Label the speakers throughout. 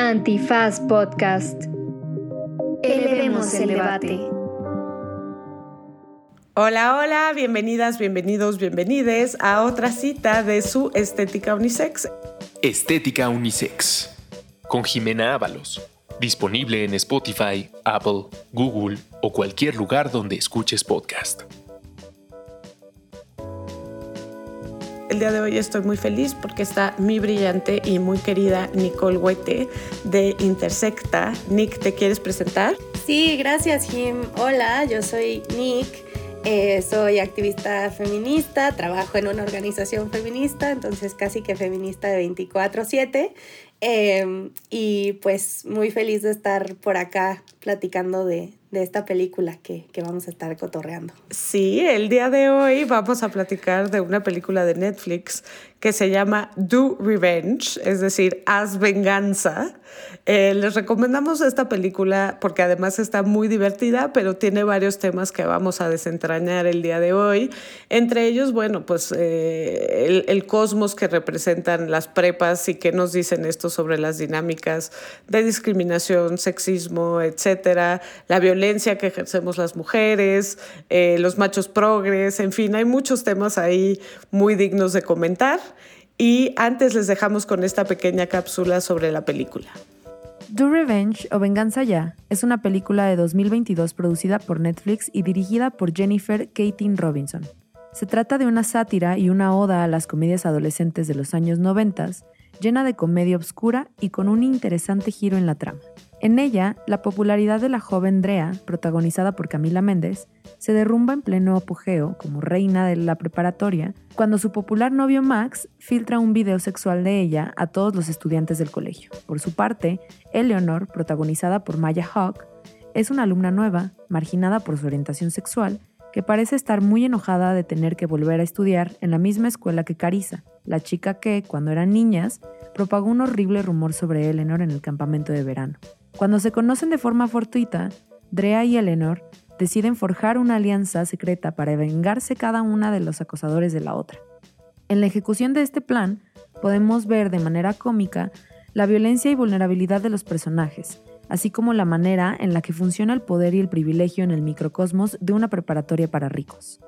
Speaker 1: Antifaz Podcast. Elevemos el debate.
Speaker 2: Hola, hola, bienvenidas, bienvenidos, bienvenides a otra cita de su Estética Unisex.
Speaker 3: Estética Unisex. Con Jimena Ábalos. Disponible en Spotify, Apple, Google o cualquier lugar donde escuches podcast.
Speaker 2: El día de hoy estoy muy feliz porque está mi brillante y muy querida Nicole Huete de Intersecta. Nick, ¿te quieres presentar?
Speaker 4: Sí, gracias Jim. Hola, yo soy Nick. Eh, soy activista feminista, trabajo en una organización feminista, entonces casi que feminista de 24/7. Em, y pues muy feliz de estar por acá platicando de, de esta película que, que, vamos a estar cotorreando.
Speaker 2: Sí, el día de hoy vamos a platicar de una película de Netflix que se llama Do Revenge, es decir, Haz Venganza. Eh, les recomendamos esta película porque además está muy divertida, pero tiene varios temas que vamos a desentrañar el día de hoy. Entre ellos, bueno, pues eh, el, el, cosmos que representan las prepas y qué nos dicen esto sobre las dinámicas de discriminación, sexismo, etcétera, la violencia que ejercemos las mujeres, eh, los machos progres, en fin, hay muchos temas ahí muy dignos de comentar. Y antes les dejamos con esta pequeña cápsula sobre la película.
Speaker 5: Do Revenge o Venganza Ya es una película de 2022 producida por Netflix y dirigida por Jennifer Katin Robinson. Se trata de una sátira y una oda a las comedias adolescentes de los años 90, llena de comedia obscura y con un interesante giro en la trama. En ella, la popularidad de la joven Drea, protagonizada por Camila Méndez, se derrumba en pleno apogeo como reina de la preparatoria cuando su popular novio Max filtra un video sexual de ella a todos los estudiantes del colegio. Por su parte, Eleanor, protagonizada por Maya Hawk, es una alumna nueva, marginada por su orientación sexual, que parece estar muy enojada de tener que volver a estudiar en la misma escuela que Carissa, la chica que, cuando eran niñas, propagó un horrible rumor sobre Eleanor en el campamento de verano. Cuando se conocen de forma fortuita, Drea y Eleanor deciden forjar una alianza secreta para vengarse cada una de los acosadores de la otra. En la ejecución de este plan, podemos ver de manera cómica la violencia y vulnerabilidad de los personajes, así como la manera en la que funciona el poder y el privilegio en el microcosmos de una preparatoria para ricos.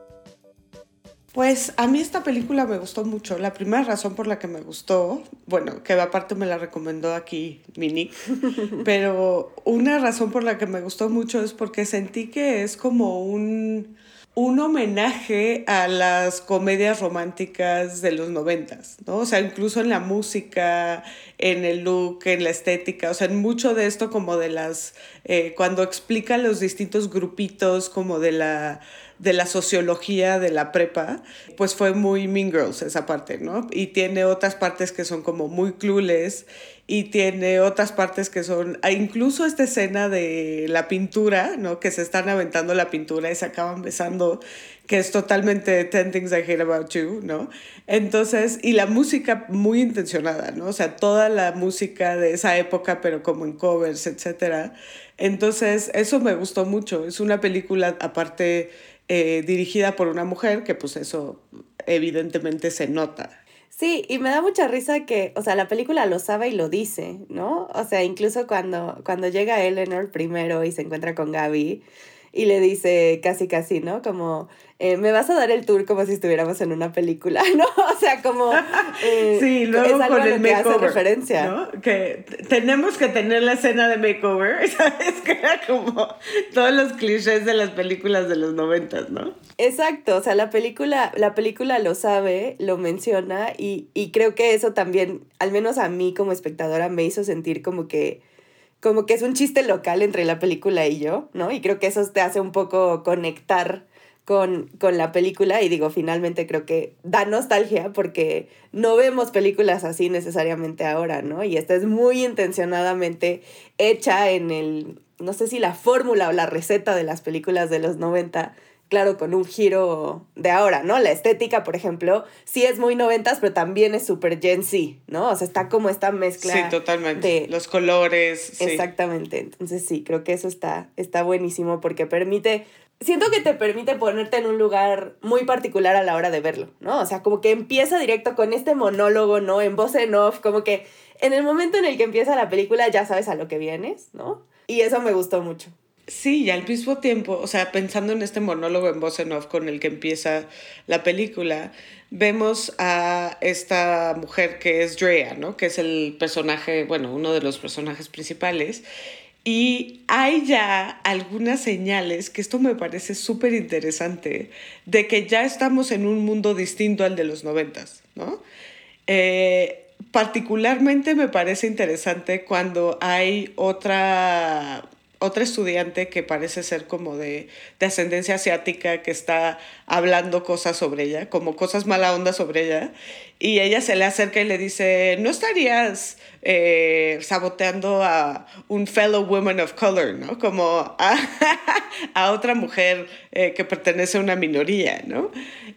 Speaker 2: Pues a mí esta película me gustó mucho. La primera razón por la que me gustó, bueno, que aparte me la recomendó aquí Mini, pero una razón por la que me gustó mucho es porque sentí que es como un, un homenaje a las comedias románticas de los noventas, ¿no? O sea, incluso en la música, en el look, en la estética, o sea, en mucho de esto como de las, eh, cuando explica los distintos grupitos como de la de la sociología de la prepa, pues fue muy Mean Girls esa parte, ¿no? Y tiene otras partes que son como muy clueless y tiene otras partes que son, ah, incluso esta escena de la pintura, ¿no? Que se están aventando la pintura y se acaban besando, que es totalmente 10 Things I Hate About You, ¿no? Entonces, y la música muy intencionada, ¿no? O sea, toda la música de esa época, pero como en covers, etcétera. Entonces, eso me gustó mucho. Es una película, aparte, eh, dirigida por una mujer, que pues eso evidentemente se nota.
Speaker 4: Sí, y me da mucha risa que, o sea, la película lo sabe y lo dice, ¿no? O sea, incluso cuando, cuando llega Eleanor primero y se encuentra con Gaby y le dice casi casi, ¿no? Como, eh, me vas a dar el tour como si estuviéramos en una película, ¿no? O sea, como... Eh,
Speaker 2: sí, luego
Speaker 4: es algo
Speaker 2: con
Speaker 4: a lo
Speaker 2: el
Speaker 4: que hace
Speaker 2: makeover,
Speaker 4: referencia.
Speaker 2: ¿no? Que tenemos que tener la escena de makeover, ¿sabes? Que era como todos los clichés de las películas de los noventas, ¿no?
Speaker 4: Exacto, o sea, la película, la película lo sabe, lo menciona y, y creo que eso también, al menos a mí como espectadora, me hizo sentir como que, como que es un chiste local entre la película y yo, ¿no? Y creo que eso te hace un poco conectar con, con la película y digo, finalmente creo que da nostalgia porque no vemos películas así necesariamente ahora, ¿no? Y esta es muy intencionadamente hecha en el, no sé si la fórmula o la receta de las películas de los 90 claro, con un giro de ahora, ¿no? La estética, por ejemplo, sí es muy noventas, pero también es súper Gen Z, ¿no? O sea, está como esta mezcla.
Speaker 2: Sí, totalmente.
Speaker 4: de-
Speaker 2: Los colores. sí.
Speaker 4: Exactamente. Entonces sí, creo que eso está, está buenísimo porque permite. Siento que te permite ponerte en un lugar muy particular a la hora de verlo, ¿no? O sea, como que empieza directo con este monólogo, ¿no? En voz en off, como que en el momento en el que empieza la película ya sabes a lo que vienes, ¿no? Y eso me gustó mucho.
Speaker 2: Sí, y al mismo tiempo, o sea, pensando en este monólogo en voz en off con el que empieza la película, vemos a esta mujer que es Drea, ¿no? Que es el personaje, bueno, uno de los personajes principales. Y hay ya algunas señales, que esto me parece súper interesante, de que ya estamos en un mundo distinto al de los noventas, ¿no? Eh, particularmente me parece interesante cuando hay otra otra estudiante que parece ser como de, ascendencia asiática que está hablando cosas sobre ella, como cosas mala onda sobre ella, y ella se le acerca y le dice, ¿no estarías eh, saboteando a un fellow woman of color, ¿no? Como a, otra mujer eh, que pertenece a una minoría, ¿no?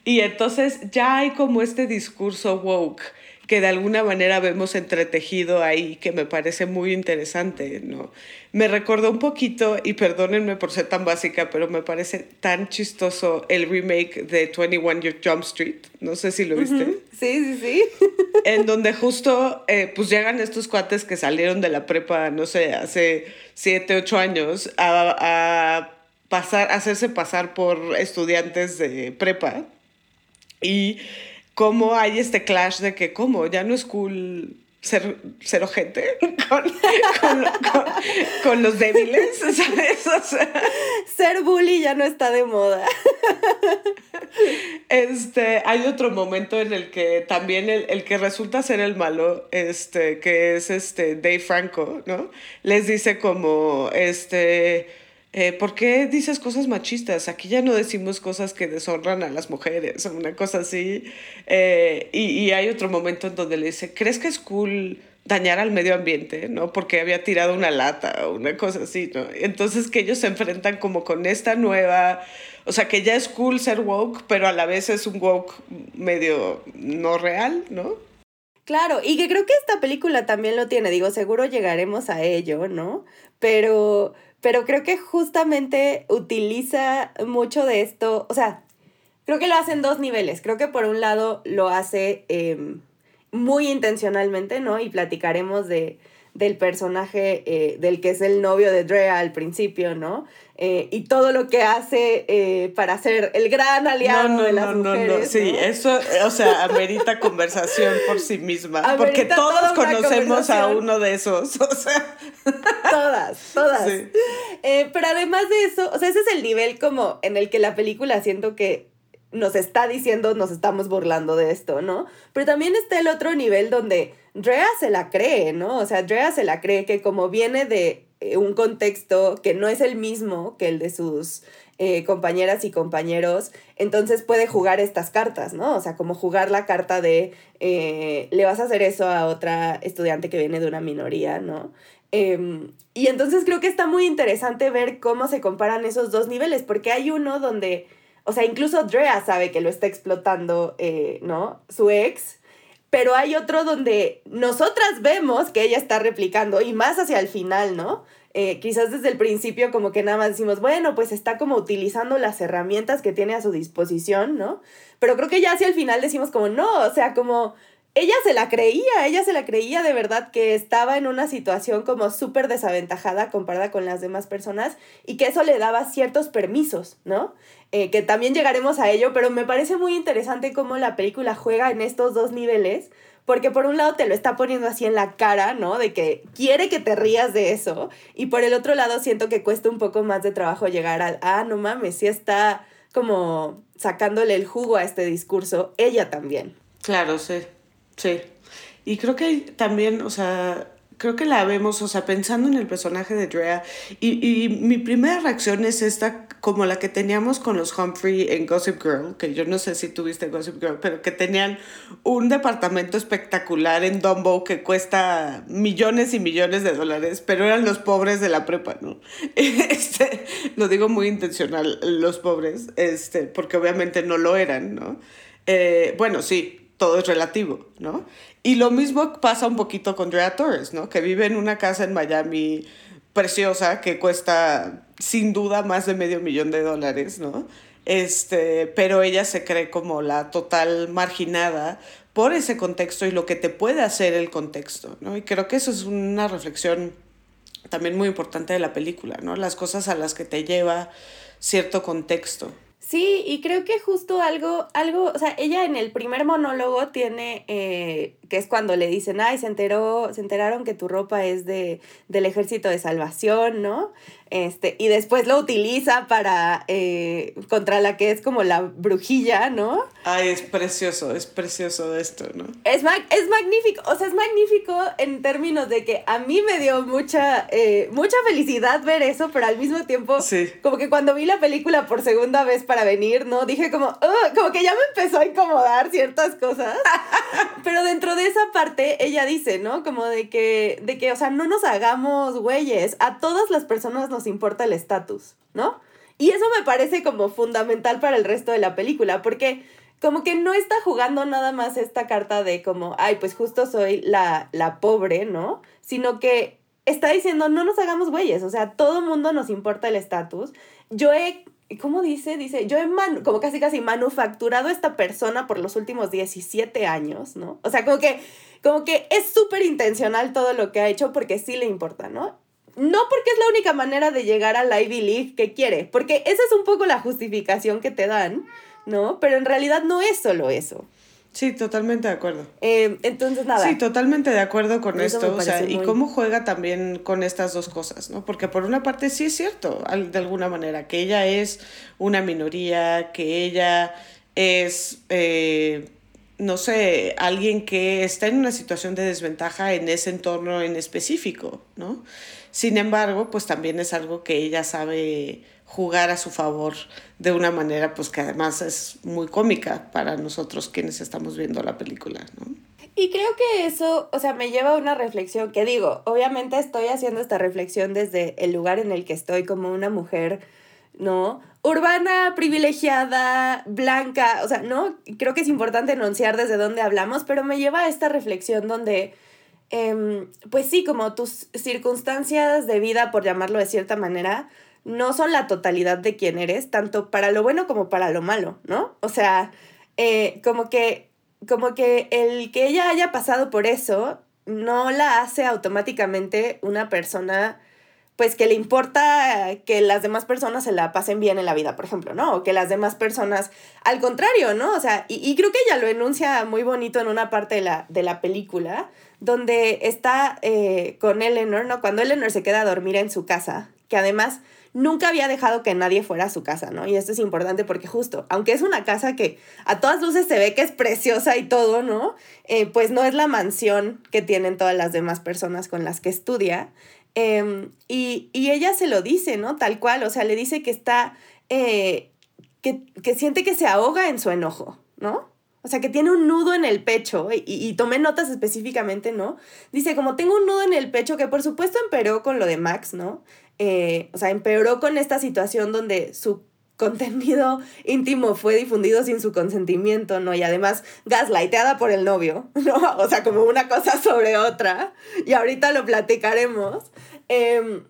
Speaker 2: Y entonces ya hay como este discurso woke que de alguna manera vemos entretejido ahí, que me parece muy interesante, ¿no? Me recordó un poquito, y perdónenme por ser tan básica, pero me parece tan chistoso el remake de 21 Jump Street, no sé si lo viste.
Speaker 4: Sí, sí, sí.
Speaker 2: en donde justo, eh, pues llegan estos cuates que salieron de la prepa, no sé, hace 7, 8 años, a, a pasar, hacerse pasar por estudiantes de prepa, y cómo hay este clash de que, ¿cómo? Ya no es cool ser, ser ojete con, con, los débiles, ¿sabes?
Speaker 4: ser bully ya no está de moda.
Speaker 2: Este, hay otro momento en el que también el, el, que resulta ser el malo, este, que es este Dave Franco, ¿no? Les dice como, este eh, ¿por qué dices cosas machistas? Aquí ya no decimos cosas que deshonran a las mujeres, o una cosa así. Eh, y, y, hay otro momento en donde le dice, ¿crees que es cool dañar al medio ambiente? ¿No? Porque había tirado una lata o una cosa así, ¿no? Entonces que ellos se enfrentan como con esta nueva, o sea, que ya es cool ser woke, pero a la vez es un woke medio no real, ¿no?
Speaker 4: Claro, y que creo que esta película también lo tiene, digo, seguro llegaremos a ello, ¿no? Pero pero creo que justamente utiliza mucho de esto, o sea, creo que lo hace en dos niveles. Creo que por un lado lo hace em, muy intencionalmente, ¿no? Y platicaremos de, del personaje eh, del que es el novio de Drea al principio, ¿no? Eh, y todo lo que hace eh, para ser el gran aliado de las no, mujeres.
Speaker 2: No, sí, eso, o sea, amerita conversación por sí misma, porque todos conocemos a uno de esos, o sea.
Speaker 4: Todas, todas. pero además de eso, o sea, ese es el nivel como en el que la película siento que nos está diciendo, nos estamos burlando de esto, ¿no? Pero también está el otro nivel donde Drea se la cree, ¿no? O sea, Drea se la cree que como viene de eh, un contexto que no es el mismo que el de sus eh, compañeras y compañeros, entonces puede jugar estas cartas, ¿no? O sea, como jugar la carta de eh, le vas a hacer eso a otra estudiante que viene de una minoría, ¿no? Em, y entonces creo que está muy interesante ver cómo se comparan esos dos niveles, porque hay uno donde o sea, incluso Drea sabe que lo está explotando, ¿no? Su ex. Pero hay otro donde nosotras vemos que ella está replicando y más hacia el final, ¿no? Eh, quizás desde el principio como que nada más decimos, bueno, pues está como utilizando las herramientas que tiene a su disposición, ¿no? Pero creo que ya hacia el final decimos como, no, o sea, como ella se la creía, ella se la creía de verdad que estaba en una situación como súper desaventajada comparada con las demás personas y que eso le daba ciertos permisos, ¿no? Eh, que también llegaremos a ello, pero me parece muy interesante cómo la película juega en estos dos niveles, porque por un lado te lo está poniendo así en la cara, ¿no? De que quiere que te rías de eso, y por el otro lado siento que cuesta un poco más de trabajo llegar al, ah, no mames, sí está como sacándole el jugo a este discurso, ella también.
Speaker 2: Claro, sí. Sí. Y creo que también, o sea, creo que la vemos, o sea, pensando en el personaje de Drea, y, y, mi primera reacción es esta, como la que teníamos con los Humphrey en Gossip Girl, que yo no sé si tuviste Gossip Girl, pero que tenían un departamento espectacular en Dumbo que cuesta millones y millones de dólares, pero eran los pobres de la prepa, ¿no? Este, lo digo muy intencional, los pobres, este, porque obviamente no lo eran, ¿no? Eh, bueno, sí, todo es relativo, ¿no? Y lo mismo pasa un poquito con Drea Torres, ¿no? Que vive en una casa en Miami preciosa que cuesta sin duda más de medio millón de dólares, ¿no? Este, pero ella se cree como la total marginada por ese contexto y lo que te puede hacer el contexto, ¿no? Y creo que eso es una reflexión también muy importante de la película, ¿no? Las cosas a las que te lleva cierto contexto.
Speaker 4: Sí, y creo que justo algo, algo, o sea, ella en el primer monólogo tiene, eh, que es cuando le dicen, ay, se enteró, se enteraron que tu ropa es de, del ejército de salvación, ¿no? Este, y después lo utiliza para, eh, contra la que es como la brujilla, ¿no?
Speaker 2: Ay, es precioso, es precioso esto, ¿no?
Speaker 4: Es, es magnífico, o sea, es magnífico en términos de que a mí me dio mucha, eh, mucha felicidad ver eso, pero al mismo tiempo, como que cuando vi la película por segunda vez para venir, ¿no? Dije como, como que ya me empezó a incomodar ciertas cosas, pero dentro de esa parte ella dice, ¿no? Como de que, de que, o sea, no nos hagamos güeyes, a todas las personas nos importa el estatus, ¿no? Y eso me parece como fundamental para el resto de la película, porque como que no está jugando nada más esta carta de como, ay, pues justo soy la, la pobre, ¿no? Sino que está diciendo, no nos hagamos güeyes, o sea, todo mundo nos importa el estatus. Yo he, ¿cómo dice? Dice, yo he como casi casi manufacturado a esta persona por los últimos 17 años, ¿no? O sea, como que, como que es súper intencional todo lo que ha hecho porque sí le importa, ¿no? No porque es la única manera de llegar a la Ivy League que quiere, porque esa es un poco la justificación que te dan, ¿no? Pero en realidad no es solo eso.
Speaker 2: Sí, totalmente de acuerdo.
Speaker 4: Eh, entonces, nada.
Speaker 2: Sí, totalmente de acuerdo con esto. O sea, y cómo juega también con estas dos cosas, ¿no? Porque por una parte sí es cierto, de alguna manera, que ella es una minoría, que ella es, eh, no sé, alguien que está en una situación de desventaja en ese entorno en específico, ¿no? Sin embargo, pues también es algo que ella sabe jugar a su favor de una manera pues que además es muy cómica para nosotros quienes estamos viendo la película, ¿no?
Speaker 4: Y creo que eso, o sea, me lleva a una reflexión que digo, obviamente estoy haciendo esta reflexión desde el lugar en el que estoy como una mujer, ¿no? Urbana, privilegiada, blanca, o sea, ¿no? Creo que es importante enunciar desde dónde hablamos, pero me lleva a esta reflexión donde Em, pues sí, como tus circunstancias de vida, por llamarlo de cierta manera, no son la totalidad de quién eres, tanto para lo bueno como para lo malo, ¿no? O sea, eh, como que, como que el que ella haya pasado por eso no la hace automáticamente una persona pues que le importa que las demás personas se la pasen bien en la vida, por ejemplo, ¿no? O que las demás personas, al contrario, ¿no? O sea, y, y creo que ella lo enuncia muy bonito en una parte de la, de la película, donde está eh, con Eleanor, ¿no? Cuando Eleanor se queda a dormir en su casa, que además nunca había dejado que nadie fuera a su casa, ¿no? Y esto es importante porque justo, aunque es una casa que a todas luces se ve que es preciosa y todo, ¿no? Eh, pues no es la mansión que tienen todas las demás personas con las que estudia. Em, y, ella se lo dice, ¿no? Tal cual, o sea, le dice que está, eh, que, que siente que se ahoga en su enojo, ¿no? O sea, que tiene un nudo en el pecho, y, y, tomé notas específicamente, ¿no? Dice, como tengo un nudo en el pecho, que por supuesto empeoró con lo de Max, ¿no? Eh, o sea, empeoró con esta situación donde su contenido íntimo fue difundido sin su consentimiento, ¿no? Y además gaslighteada por el novio, ¿no? O sea, como una cosa sobre otra. Y ahorita lo platicaremos. Em,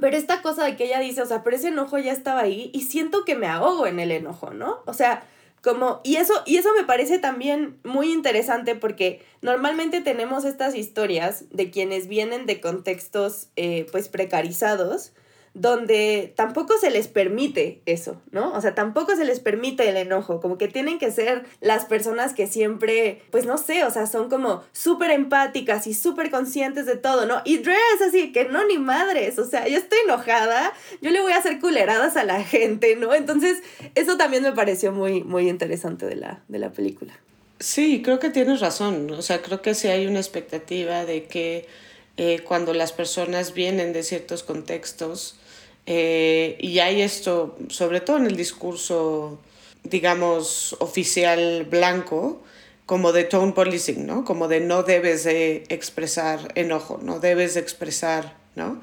Speaker 4: pero esta cosa de que ella dice, o sea, pero ese enojo ya estaba ahí y siento que me ahogo en el enojo, ¿no? O sea, como, y eso, y eso me parece también muy interesante porque normalmente tenemos estas historias de quienes vienen de contextos eh, pues precarizados donde tampoco se les permite eso, ¿no? O sea, tampoco se les permite el enojo, como que tienen que ser las personas que siempre, pues no sé, o sea, son como súper empáticas y súper conscientes de todo, ¿no? Y Dre es así, que no, ni madres, o sea, yo estoy enojada, yo le voy a hacer culeradas a la gente, ¿no? Entonces, eso también me pareció muy, muy interesante de la, de la película.
Speaker 2: Sí, creo que tienes razón, o sea, creo que sí hay una expectativa de que eh, cuando las personas vienen de ciertos contextos, eh, y hay esto, sobre todo en el discurso, digamos, oficial blanco, como de tone policing, ¿no? Como de no debes de expresar enojo, no debes de expresar, ¿no?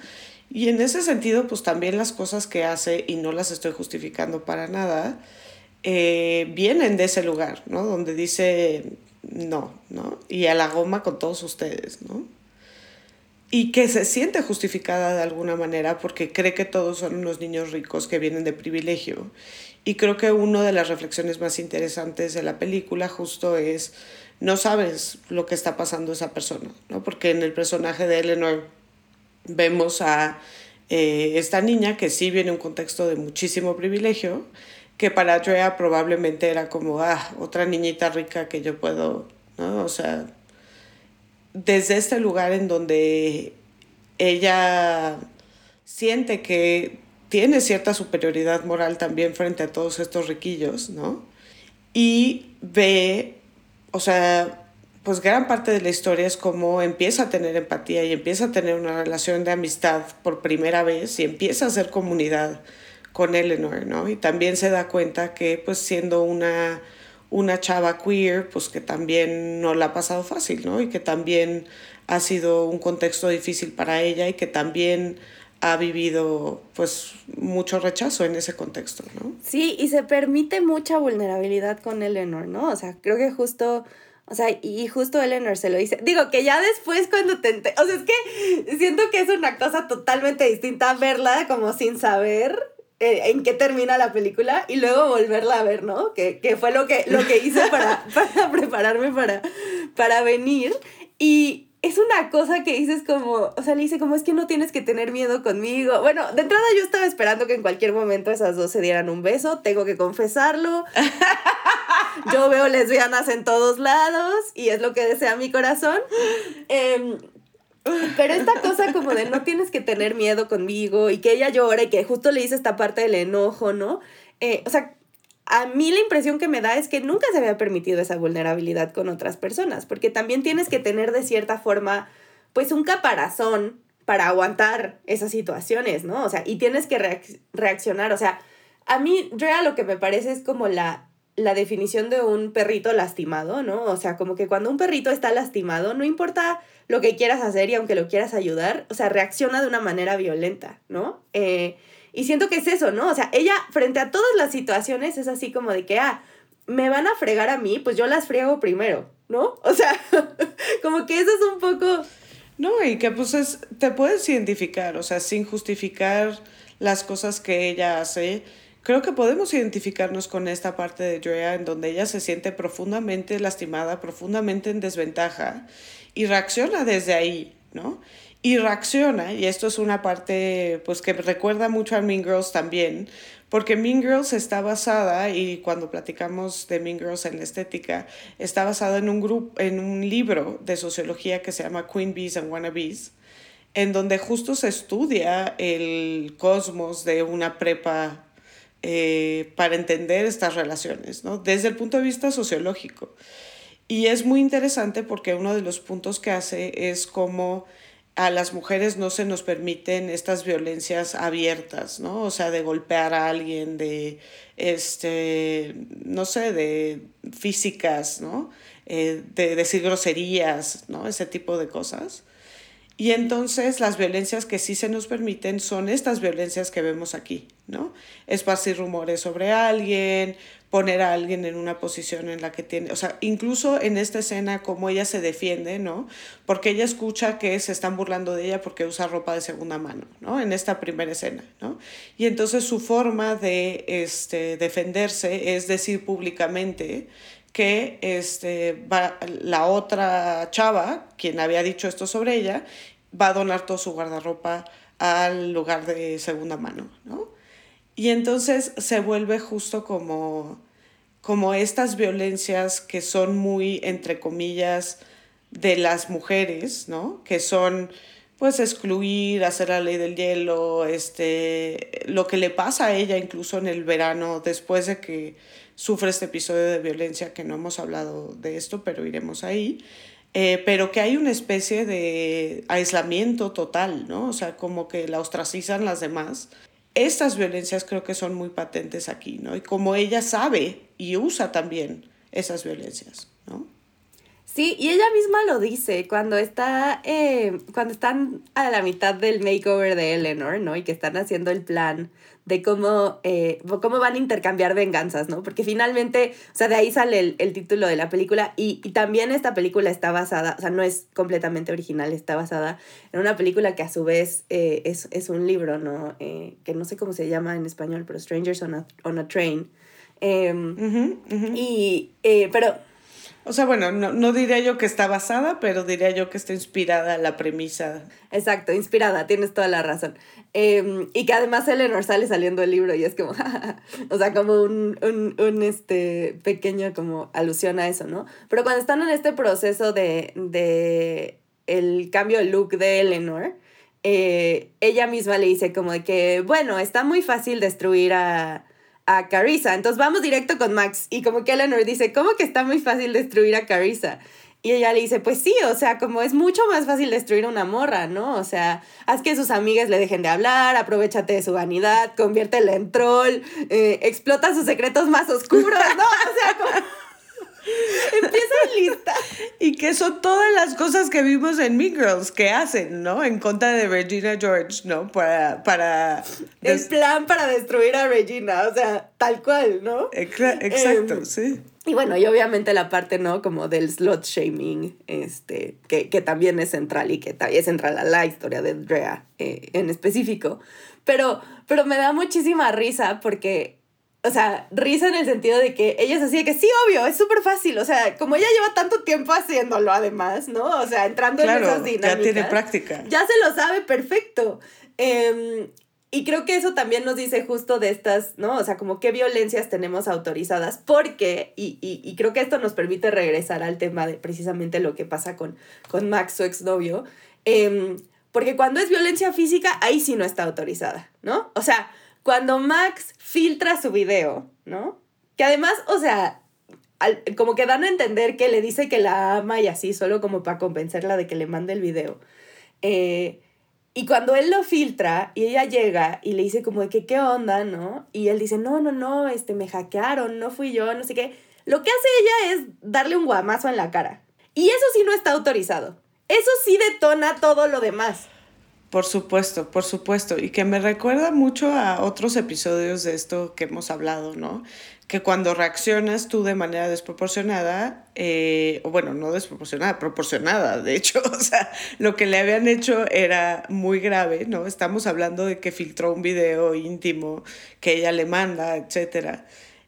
Speaker 2: Y en ese sentido, pues también las cosas que hace, y no las estoy justificando para nada, eh, vienen de ese lugar, ¿no? Donde dice no, ¿no? Y a la goma con todos ustedes, ¿no? Y que se siente justificada de alguna manera porque cree que todos son unos niños ricos que vienen de privilegio. Y creo que una de las reflexiones más interesantes de la película justo es no sabes lo que está pasando esa persona, ¿no? Porque en el personaje de Eleanor vemos a eh, esta niña que sí viene de un contexto de muchísimo privilegio, que para Drea probablemente era como, ah, otra niñita rica que yo puedo, ¿no? O sea, desde este lugar en donde ella siente que tiene cierta superioridad moral también frente a todos estos riquillos, ¿no? Y ve, o sea, pues gran parte de la historia es como empieza a tener empatía y empieza a tener una relación de amistad por primera vez y empieza a hacer comunidad con Eleanor, ¿no? Y también se da cuenta que pues siendo una, una chava queer, pues que también no la ha pasado fácil, ¿no? Y que también ha sido un contexto difícil para ella y que también ha vivido pues mucho rechazo en ese contexto, ¿no?
Speaker 4: Sí, y se permite mucha vulnerabilidad con Eleanor, ¿no? O sea, creo que justo, o sea, y justo Eleanor se lo dice. Digo que ya después cuando te... o sea, es que siento que es una cosa totalmente distinta verla como sin saber en qué termina la película y luego volverla a ver, ¿no? Que, que fue lo que, lo que hice para, para prepararme para, para venir. Y, es una cosa que dices como, o sea, le dice como es que no tienes que tener miedo conmigo. Bueno, de entrada yo estaba esperando que en cualquier momento esas dos se dieran un beso, tengo que confesarlo. yo veo lesbianas en todos lados y es lo que desea mi corazón. Em, pero esta cosa como de no tienes que tener miedo conmigo y que ella llore y que justo le dice esta parte del enojo, ¿no? Eh, o sea, a mí la impresión que me da es que nunca se había permitido esa vulnerabilidad con otras personas, porque también tienes que tener de cierta forma, pues un caparazón para aguantar esas situaciones, ¿no? O sea, y tienes que reaccionar, o sea, a mí, Drea, lo que me parece es como la, la definición de un perrito lastimado, ¿no? O sea, como que cuando un perrito está lastimado, no importa lo que quieras hacer y aunque lo quieras ayudar, o sea, reacciona de una manera violenta, ¿no? Eh, y siento que es eso, ¿no? O sea, ella frente a todas las situaciones es así como de que, ah, me van a fregar a mí, pues yo las friego primero, ¿no? O sea, como que eso es un poco...
Speaker 2: No, y que pues es, te puedes identificar, o sea, sin justificar las cosas que ella hace. Creo que podemos identificarnos con esta parte de Drea en donde ella se siente profundamente lastimada, profundamente en desventaja y reacciona desde ahí, ¿no? y reacciona, y esto es una parte pues que recuerda mucho a Mean Girls también, porque Mean Girls está basada, y cuando platicamos de Mean Girls en la estética, está basada en un, grupo, en un libro de sociología que se llama Queen Bees and Wannabes, en donde justo se estudia el cosmos de una prepa eh, para entender estas relaciones, ¿no? desde el punto de vista sociológico. Y es muy interesante porque uno de los puntos que hace es como a las mujeres no se nos permiten estas violencias abiertas, ¿no? O sea, de golpear a alguien, de, este, no sé, de físicas, ¿no? Eh, de decir groserías, ¿no? Ese tipo de cosas. Y entonces las violencias que sí se nos permiten son estas violencias que vemos aquí, ¿no? Esparcir rumores sobre alguien, poner a alguien en una posición en la que tiene, o sea, incluso en esta escena como ella se defiende, ¿no? Porque ella escucha que se están burlando de ella porque usa ropa de segunda mano, ¿no? En esta primera escena, ¿no? Y entonces su forma de este, defenderse es decir públicamente que este, va, la otra chava, quien había dicho esto sobre ella, va a donar todo su guardarropa al lugar de segunda mano, ¿no? Y entonces se vuelve justo como, como estas violencias que son muy, entre comillas, de las mujeres, ¿no? Que son, pues, excluir, hacer la ley del hielo, este, lo que le pasa a ella incluso en el verano, después de que sufre este episodio de violencia, que no hemos hablado de esto, pero iremos ahí. Eh, pero que hay una especie de aislamiento total, ¿no? O sea, como que la ostracizan las demás estas violencias creo que son muy patentes aquí, ¿no? Y como ella sabe y usa también esas violencias, ¿no?
Speaker 4: Sí, y ella misma lo dice cuando está, eh, cuando están a la mitad del makeover de Eleanor, ¿no? Y que están haciendo el plan de cómo, eh, cómo van a intercambiar venganzas, ¿no? Porque finalmente, o sea, de ahí sale el, el título de la película y, y, también esta película está basada, o sea, no es completamente original, está basada en una película que a su vez eh, es, es, un libro, ¿no? Eh, que no sé cómo se llama en español, pero Strangers on a, on a Train. Em, y, pero
Speaker 2: O sea, bueno, no, no diría yo que está basada, pero diría yo que está inspirada la premisa.
Speaker 4: Exacto, inspirada, tienes toda la razón. Em, y que además Eleanor sale saliendo el libro y es como, o sea, como un, un, un, este, pequeño como alusión a eso, ¿no? Pero cuando están en este proceso de, de el cambio de look de Eleanor, eh, ella misma le dice como de que, bueno, está muy fácil destruir a, a Carissa. Entonces vamos directo con Max. Y como que Eleanor dice, ¿cómo que está muy fácil destruir a Carissa? Y ella le dice, pues sí, o sea, como es mucho más fácil destruir una morra, ¿no? O sea, haz que sus amigas le dejen de hablar, aprovechate de su vanidad, conviértela en troll, eh, explota sus secretos más oscuros, ¿no? O sea, como... Empieza lista.
Speaker 2: Y que son todas las cosas que vimos en Mean Girls que hacen, ¿no? En contra de Regina George, ¿no? Para. para
Speaker 4: El plan para destruir a Regina, o sea, tal cual, ¿no?
Speaker 2: Exacto, em, sí.
Speaker 4: Y bueno, y obviamente la parte, ¿no? Como del slot shaming, este, que, que también es central y que también es central a la historia de Drea eh, en específico. Pero, pero me da muchísima risa porque o sea, risa en el sentido de que ella es así de que sí, obvio, es súper fácil. O sea, como ella lleva tanto tiempo haciéndolo además, ¿no? O sea, entrando en esas dinámicas.
Speaker 2: Ya tiene práctica.
Speaker 4: Ya se lo sabe perfecto. Em, y creo que eso también nos dice justo de estas, ¿no? O sea, como qué violencias tenemos autorizadas, porque, y, y, creo que esto nos permite regresar al tema de precisamente lo que pasa con, con Max, su exnovio, eh, porque cuando es violencia física, ahí sí no está autorizada, ¿no? O sea, cuando Max filtra su video, ¿no? Que además, o sea, como que dan a entender que le dice que la ama y así, solo como para convencerla de que le mande el video. Eh, y cuando él lo filtra y ella llega y le dice como de que qué onda, ¿no? Y él dice, no, no, no, este, me hackearon, no fui yo, no sé qué. Lo que hace ella es darle un guamazo en la cara. Y eso sí no está autorizado. Eso sí detona todo lo demás.
Speaker 2: Por supuesto, por supuesto. Y que me recuerda mucho a otros episodios de esto que hemos hablado, ¿no? Que cuando reaccionas tú de manera desproporcionada, eh, o bueno, no desproporcionada, proporcionada, de hecho, o sea, lo que le habían hecho era muy grave, ¿no? Estamos hablando de que filtró un video íntimo que ella le manda, etc.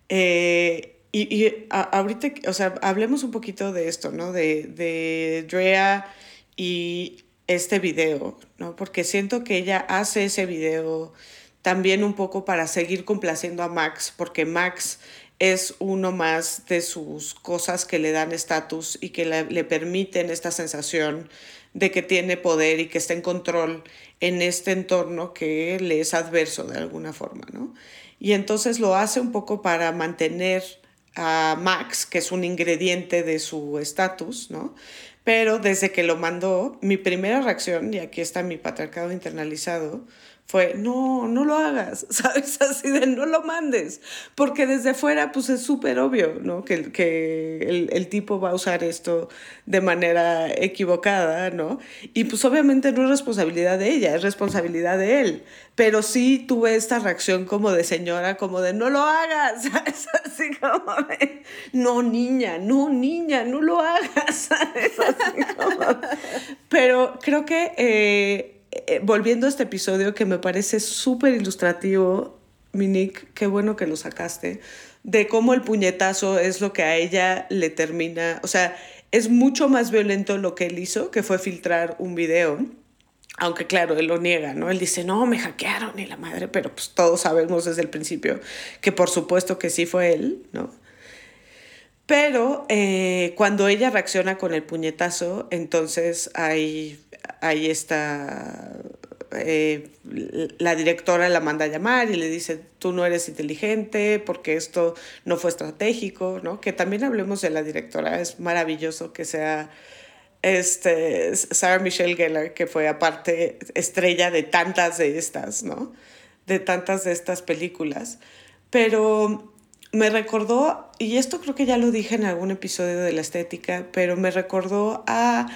Speaker 2: Eh, y, y ahorita, o sea, hablemos un poquito de esto, ¿no? De, de Drea y este video, ¿no? Porque siento que ella hace ese video también un poco para seguir complaciendo a Max, porque Max es uno más de sus cosas que le dan estatus y que le, permiten esta sensación de que tiene poder y que está en control en este entorno que le es adverso de alguna forma, ¿no? Y entonces lo hace un poco para mantener a Max, que es un ingrediente de su estatus, ¿no? Pero desde que lo mandó, mi primera reacción, y aquí está mi patriarcado internalizado, fue, no, no lo hagas, ¿sabes? Así de, no lo mandes, porque desde fuera, pues es súper obvio, ¿no? Que, que el, el, tipo va a usar esto de manera equivocada, ¿no? Y pues obviamente no es responsabilidad de ella, es responsabilidad de él, pero sí tuve esta reacción como de señora, como de, no lo hagas, ¿sabes? Así como de, no, niña, no, niña, no lo hagas, ¿sabes? Así como... Pero creo que... Eh, eh, volviendo a este episodio que me parece súper ilustrativo, Minique, qué bueno que lo sacaste, de cómo el puñetazo es lo que a ella le termina, o sea, es mucho más violento lo que él hizo, que fue filtrar un video. Aunque claro, él lo niega, ¿no? Él dice, no, me hackearon y la madre, pero pues todos sabemos desde el principio que por supuesto que sí fue él, ¿no? Pero eh, cuando ella reacciona con el puñetazo, entonces hay ahí está, eh, la directora la manda a llamar y le dice, tú no eres inteligente porque esto no fue estratégico, ¿no? Que también hablemos de la directora, es maravilloso que sea este, Sarah Michelle Gellar, que fue aparte estrella de tantas de estas, ¿no? De tantas de estas películas. Pero me recordó, y esto creo que ya lo dije en algún episodio de la estética, pero me recordó a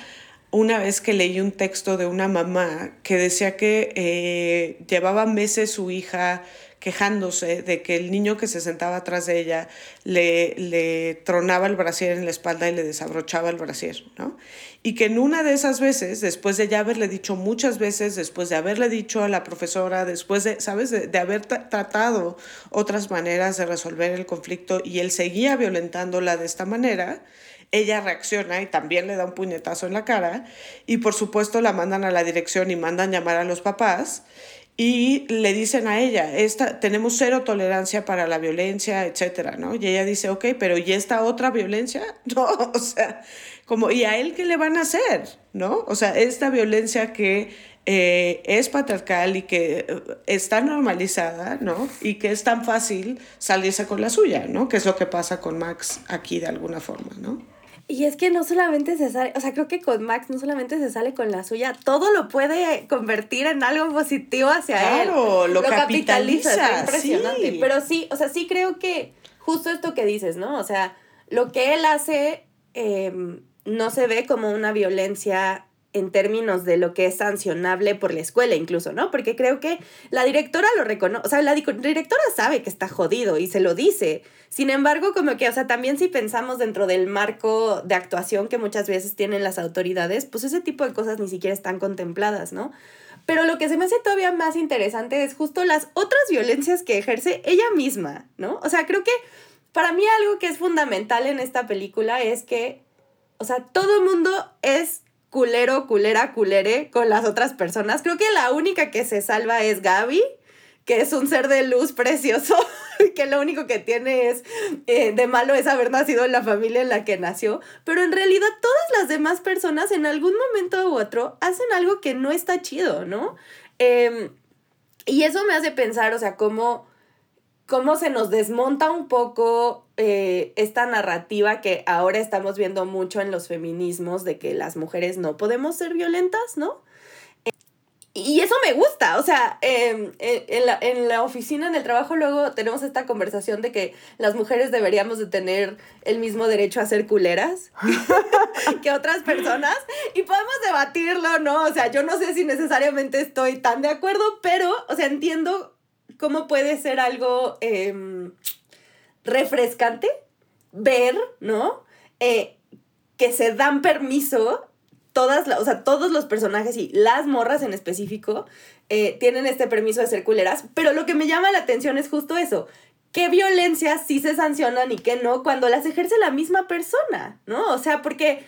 Speaker 2: una vez que leí un texto de una mamá que decía que eh, llevaba meses su hija quejándose de que el niño que se sentaba atrás de ella le, le tronaba el brasier en la espalda y le desabrochaba el brasier, ¿no? Y que en una de esas veces, después de ya haberle dicho muchas veces, después de haberle dicho a la profesora, después de, ¿sabes?, de, de haber tratado otras maneras de resolver el conflicto y él seguía violentándola de esta manera, ella reacciona y también le da un puñetazo en la cara y por supuesto la mandan a la dirección y mandan llamar a los papás y le dicen a ella, esta, tenemos cero tolerancia para la violencia, etcétera, ¿no? Y ella dice, ok, pero ¿y esta otra violencia? No, o sea, como, ¿y a él qué le van a hacer? ¿No? O sea, esta violencia que eh, es patriarcal y que eh, está normalizada, ¿no? Y que es tan fácil salirse con la suya, ¿no? Que es lo que pasa con Max aquí de alguna forma, ¿no?
Speaker 4: Y es que no solamente se sale, o sea, creo que con Max no solamente se sale con la suya, todo lo puede convertir en algo positivo hacia él.
Speaker 2: Claro, lo, capitaliza.
Speaker 4: impresionante. Pero sí, o sea, sí creo que justo esto que dices, ¿no? O sea, lo que él hace em, no se ve como una violencia en términos de lo que es sancionable por la escuela incluso, ¿no? Porque creo que la directora lo reconoce, o sea, la directora sabe que está jodido y se lo dice. Sin embargo, como que, o sea, también si pensamos dentro del marco de actuación que muchas veces tienen las autoridades, pues ese tipo de cosas ni siquiera están contempladas, ¿no? Pero lo que se me hace todavía más interesante es justo las otras violencias que ejerce ella misma, ¿no? O sea, creo que para mí algo que es fundamental en esta película es que, o sea, todo mundo es culero, culera, culere con las otras personas. Creo que la única que se salva es Gaby, que es un ser de luz precioso, que lo único que tiene es eh, de malo es haber nacido en la familia en la que nació, pero en realidad todas las demás personas en algún momento u otro hacen algo que no está chido, ¿no? Em, y eso me hace pensar, o sea, cómo cómo se nos desmonta un poco eh, esta narrativa que ahora estamos viendo mucho en los feminismos de que las mujeres no podemos ser violentas, ¿no? Y eso me gusta, o sea, em, en, la, en, la, oficina, en el trabajo, luego tenemos esta conversación de que las mujeres deberíamos de tener el mismo derecho a ser culeras que otras personas y podemos debatirlo, ¿no? O sea, yo no sé si necesariamente estoy tan de acuerdo, pero, o sea, entiendo cómo puede ser algo em, refrescante ver, ¿no? Eh, que se dan permiso todas, o sea, todos los personajes y las morras en específico eh, tienen este permiso de ser culeras, pero lo que me llama la atención es justo eso. ¿Qué violencias sí se sancionan y qué no cuando las ejerce la misma persona? ¿No? O sea, porque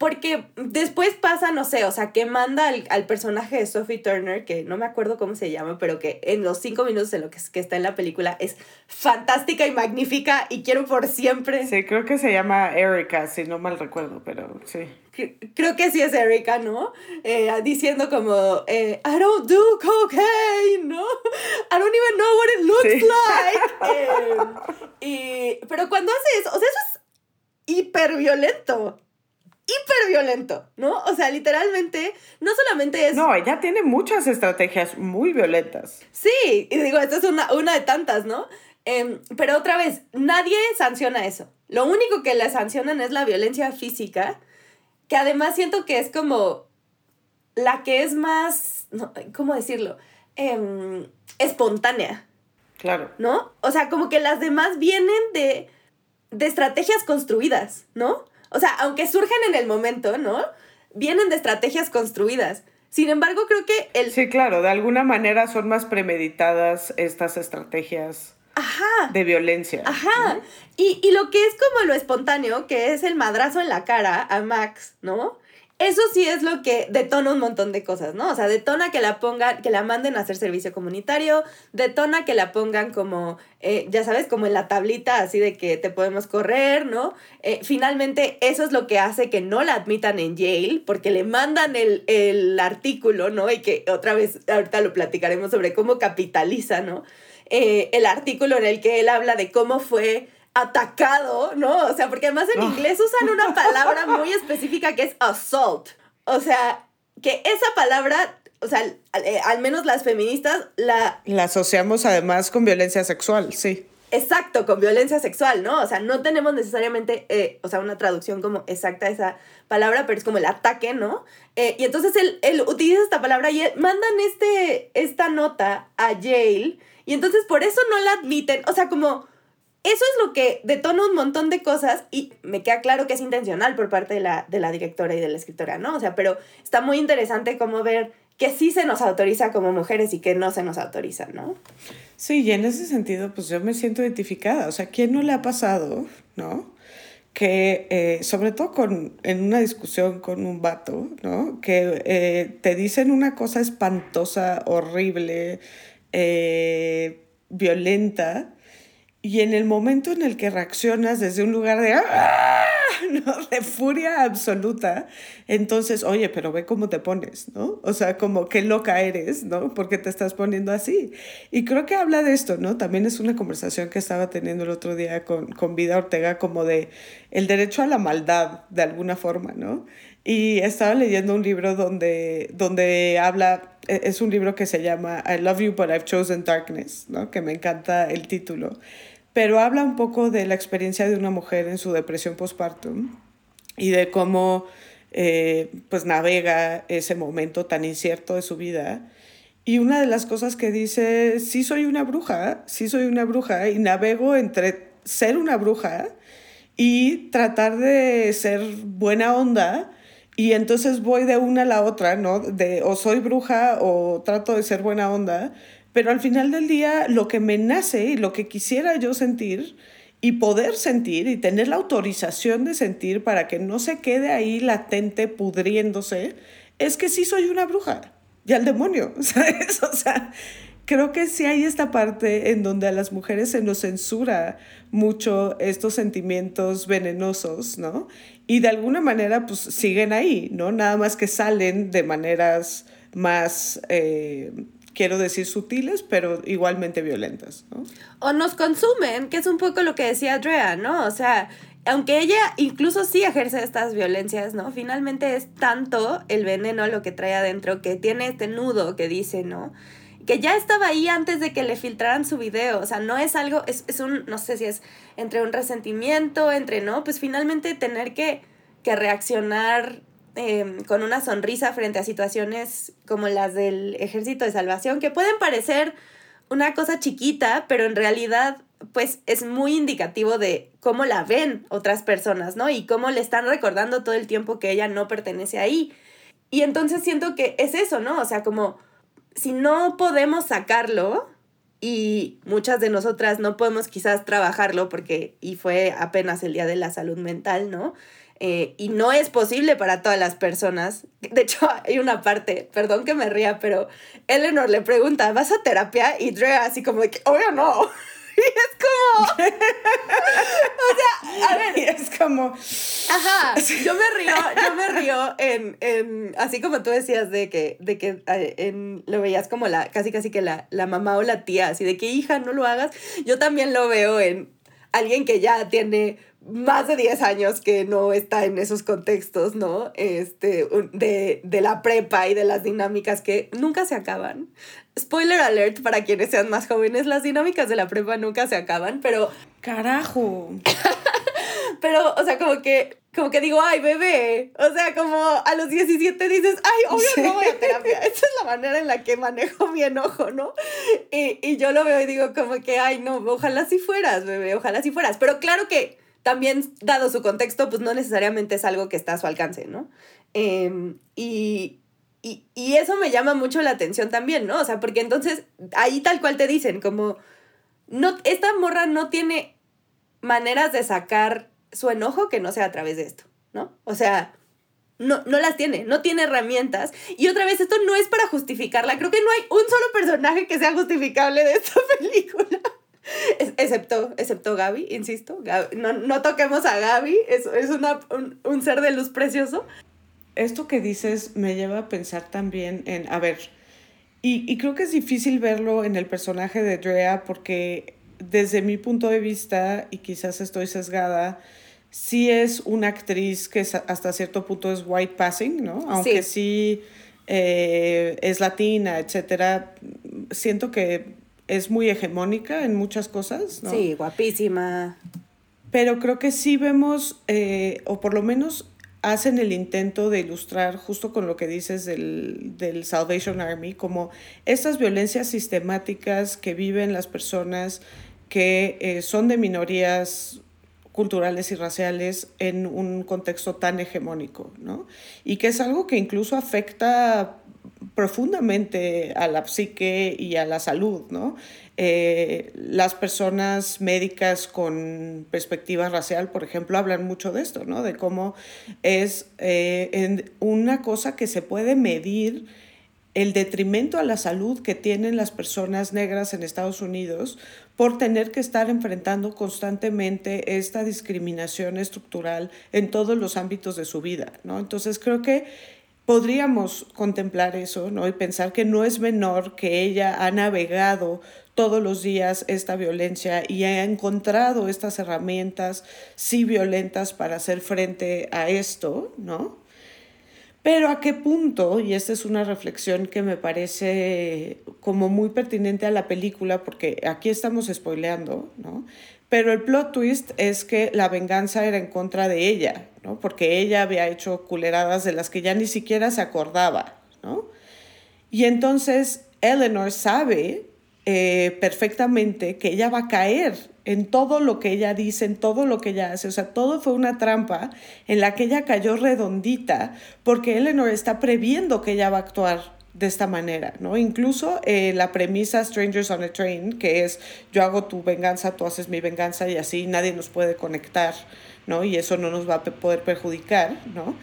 Speaker 4: porque después pasa, no sé, o sea, que manda al, personaje de Sophie Turner, que no me acuerdo cómo se llama, pero que en los cinco minutos de lo que, que está en la película es fantástica y magnífica y quiero por siempre.
Speaker 2: Sí, creo que se llama Erika, si no mal recuerdo, pero sí.
Speaker 4: Creo que sí es Erika, ¿no? Eh, diciendo como, eh, I don't do cocaine, ¿no? I don't even know what it looks like. Eh, y, pero cuando hace eso, o sea, eso es hiper violento hiper violento, ¿no? O sea, literalmente, no solamente es...
Speaker 2: No, ella tiene muchas estrategias muy violentas.
Speaker 4: Sí, y digo, esta es una, una de tantas, ¿no? Em, pero otra vez, nadie sanciona eso. Lo único que le sancionan es la violencia física, que además siento que es como la que es más, ¿cómo decirlo? Em, espontánea.
Speaker 2: Claro.
Speaker 4: ¿No? O sea, como que las demás vienen de, de estrategias construidas, ¿no? O sea, aunque surgen en el momento, ¿no? Vienen de estrategias construidas. Sin embargo, creo que el...
Speaker 2: Sí, claro, de alguna manera son más premeditadas estas estrategias
Speaker 4: Ajá.
Speaker 2: de violencia.
Speaker 4: Ajá. Y, y, lo que es como lo espontáneo, que es el madrazo en la cara a Max, ¿no? Eso sí es lo que detona un montón de cosas, ¿no? O sea, detona que la pongan, que la manden a hacer servicio comunitario, detona que la pongan como, eh, ya sabes, como en la tablita así de que te podemos correr, ¿no? Eh, finalmente, eso es lo que hace que no la admitan en Yale, porque le mandan el, artículo, ¿no? Y que otra vez, ahorita lo platicaremos sobre cómo capitaliza, ¿no? Eh, el artículo en el que él habla de cómo fue atacado, ¿no? O sea, porque además en inglés usan una palabra muy específica que es assault. O sea, que esa palabra, o sea, eh, al, menos las feministas la...
Speaker 2: La asociamos además con violencia sexual, sí.
Speaker 4: Exacto, con violencia sexual, ¿no? O sea, no tenemos necesariamente, eh, o sea, una traducción como exacta de esa palabra, pero es como el ataque, ¿no? Eh, y entonces él, él, utiliza esta palabra y mandan este, esta nota a Yale y entonces por eso no la admiten, o sea, como eso es lo que detona un montón de cosas y me queda claro que es intencional por parte de la, de la directora y de la escritora, ¿no? O sea, pero está muy interesante como ver que sí se nos autoriza como mujeres y que no se nos autoriza, ¿no?
Speaker 2: Sí, y en ese sentido, pues yo me siento identificada. O sea, ¿quién no le ha pasado, no? que eh, sobre todo con, en una discusión con un vato, ¿no? Que eh, te dicen una cosa espantosa, horrible, eh, violenta, y en el momento en el que reaccionas desde un lugar de, ¡ah! ¿no? de furia absoluta, entonces, oye, pero ve cómo te pones, ¿no? O sea, como qué loca eres, ¿no? Porque te estás poniendo así. Y creo que habla de esto, ¿no? También es una conversación que estaba teniendo el otro día con, con Vida Ortega, como de el derecho a la maldad, de alguna forma, ¿no? Y estaba leyendo un libro donde, donde habla, e, es un libro que se llama I Love You But I've Chosen Darkness, ¿no? que me encanta el título pero habla un poco de la experiencia de una mujer en su depresión postpartum y de cómo eh, pues navega ese momento tan incierto de su vida. Y una de las cosas que dice, sí soy una bruja, sí soy una bruja, y navego entre ser una bruja y tratar de ser buena onda, y entonces voy de una a la otra, ¿no? De o soy bruja o trato de ser buena onda, pero al final del día, lo que me nace y lo que quisiera yo sentir y poder sentir y tener la autorización de sentir para que no se quede ahí latente pudriéndose, es que sí soy una bruja y al demonio, ¿sabes? O sea, creo que sí hay esta parte en donde a las mujeres se nos censura mucho estos sentimientos venenosos, ¿no? Y de alguna manera pues siguen ahí, ¿no? Nada más que salen de maneras más... Eh, quiero decir sutiles, pero igualmente violentas, ¿no?
Speaker 4: O nos consumen, que es un poco lo que decía Andrea, ¿no? O sea, aunque ella incluso sí ejerce estas violencias, ¿no? Finalmente es tanto el veneno lo que trae adentro que tiene este nudo que dice, ¿no? Que ya estaba ahí antes de que le filtraran su video, o sea, no es algo, es, es un, no sé si es entre un resentimiento, entre, ¿no? Pues finalmente tener que, que reaccionar Em, con una sonrisa frente a situaciones como las del ejército de salvación, que pueden parecer una cosa chiquita, pero en realidad pues es muy indicativo de cómo la ven otras personas, ¿no? Y cómo le están recordando todo el tiempo que ella no pertenece ahí. Y entonces siento que es eso, ¿no? O sea, como si no podemos sacarlo y muchas de nosotras no podemos quizás trabajarlo porque, y fue apenas el Día de la Salud Mental, ¿no? Eh, y no es posible para todas las personas. De hecho, hay una parte, perdón que me ría, pero Eleanor le pregunta, ¿vas a terapia? Y Dre así como que, obvio no. Y es como... o sea, a ver.
Speaker 2: Y es como...
Speaker 4: Ajá, yo me río, yo me río en, en así como tú decías de que, de que eh, en, lo veías como la, casi casi que la, la mamá o la tía, así de que hija, no lo hagas. Yo también lo veo en alguien que ya tiene más de 10 años que no está en esos contextos, ¿no? Este, de, de, la prepa y de las dinámicas que nunca se acaban. Spoiler alert para quienes sean más jóvenes, las dinámicas de la prepa nunca se acaban, pero...
Speaker 2: Carajo.
Speaker 4: pero, o sea, como que, como que digo, ay, bebé. O sea, como a los 17 dices, ay, obvio no voy a terapia. Esa es la manera en la que manejo mi enojo, ¿no? Y, y yo lo veo y digo como que, ay, no, ojalá si fueras, bebé, ojalá si fueras. Pero claro que también, dado su contexto, pues no necesariamente es algo que está a su alcance, ¿no? Em, y, y, y, eso me llama mucho la atención también, ¿no? O sea, porque entonces ahí tal cual te dicen, como, no, esta morra no tiene maneras de sacar su enojo que no sea a través de esto, ¿no? O sea, no, no las tiene, no tiene herramientas. Y otra vez, esto no es para justificarla. Creo que no hay un solo personaje que sea justificable de esta película excepto, excepto Gaby, insisto. no, no, toquemos a Gaby, es, es una, un, ser de luz precioso.
Speaker 2: Esto que dices me lleva a pensar también en, a ver, y, y creo que es difícil verlo en el personaje de Drea porque desde mi punto de vista, y quizás estoy sesgada, sí es una actriz que hasta cierto punto es white passing, ¿no? Aunque sí, eh, es latina, etcétera, siento que es muy hegemónica en muchas cosas. ¿no?
Speaker 4: Sí, guapísima.
Speaker 2: Pero creo que sí vemos, eh, o por lo menos hacen el intento de ilustrar justo con lo que dices del, del Salvation Army, como estas violencias sistemáticas que viven las personas que eh, son de minorías culturales y raciales en un contexto tan hegemónico, ¿no? Y que es algo que incluso afecta profundamente a la psique y a la salud, ¿no? Eh, las personas médicas con perspectiva racial, por ejemplo, hablan mucho de esto, ¿no? De cómo es eh, una cosa que se puede medir el detrimento a la salud que tienen las personas negras en Estados Unidos por tener que estar enfrentando constantemente esta discriminación estructural en todos los ámbitos de su vida, ¿no? Entonces creo que podríamos contemplar eso, ¿no? Y pensar que no es menor que ella ha navegado todos los días esta violencia y ha encontrado estas herramientas sí violentas para hacer frente a esto, ¿no? Pero a qué punto, y esta es una reflexión que me parece como muy pertinente a la película, porque aquí estamos spoileando, ¿no? Pero el plot twist es que la venganza era en contra de ella, ¿no? Porque ella había hecho culeradas de las que ya ni siquiera se acordaba, ¿no? Y entonces Eleanor sabe eh, perfectamente que ella va a caer en todo lo que ella dice, en todo lo que ella hace. O sea, todo fue una trampa en la que ella cayó redondita porque Eleanor está previendo que ella va a actuar de esta manera, ¿no? Incluso eh, la premisa Strangers on a Train, que es yo hago tu venganza, tú haces mi venganza y así nadie nos puede conectar, ¿no? Y eso no nos va a poder perjudicar, ¿no?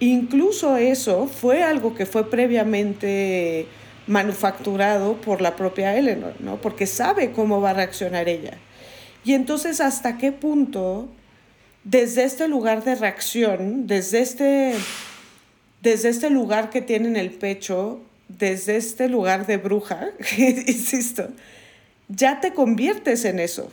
Speaker 2: Incluso eso fue algo que fue previamente manufacturado por la propia Eleanor, ¿no? Porque sabe cómo va a reaccionar ella. Y entonces, ¿hasta qué punto, desde este lugar de reacción, desde este, desde este lugar que tiene en el pecho, desde este lugar de bruja, insisto, ya te conviertes en eso?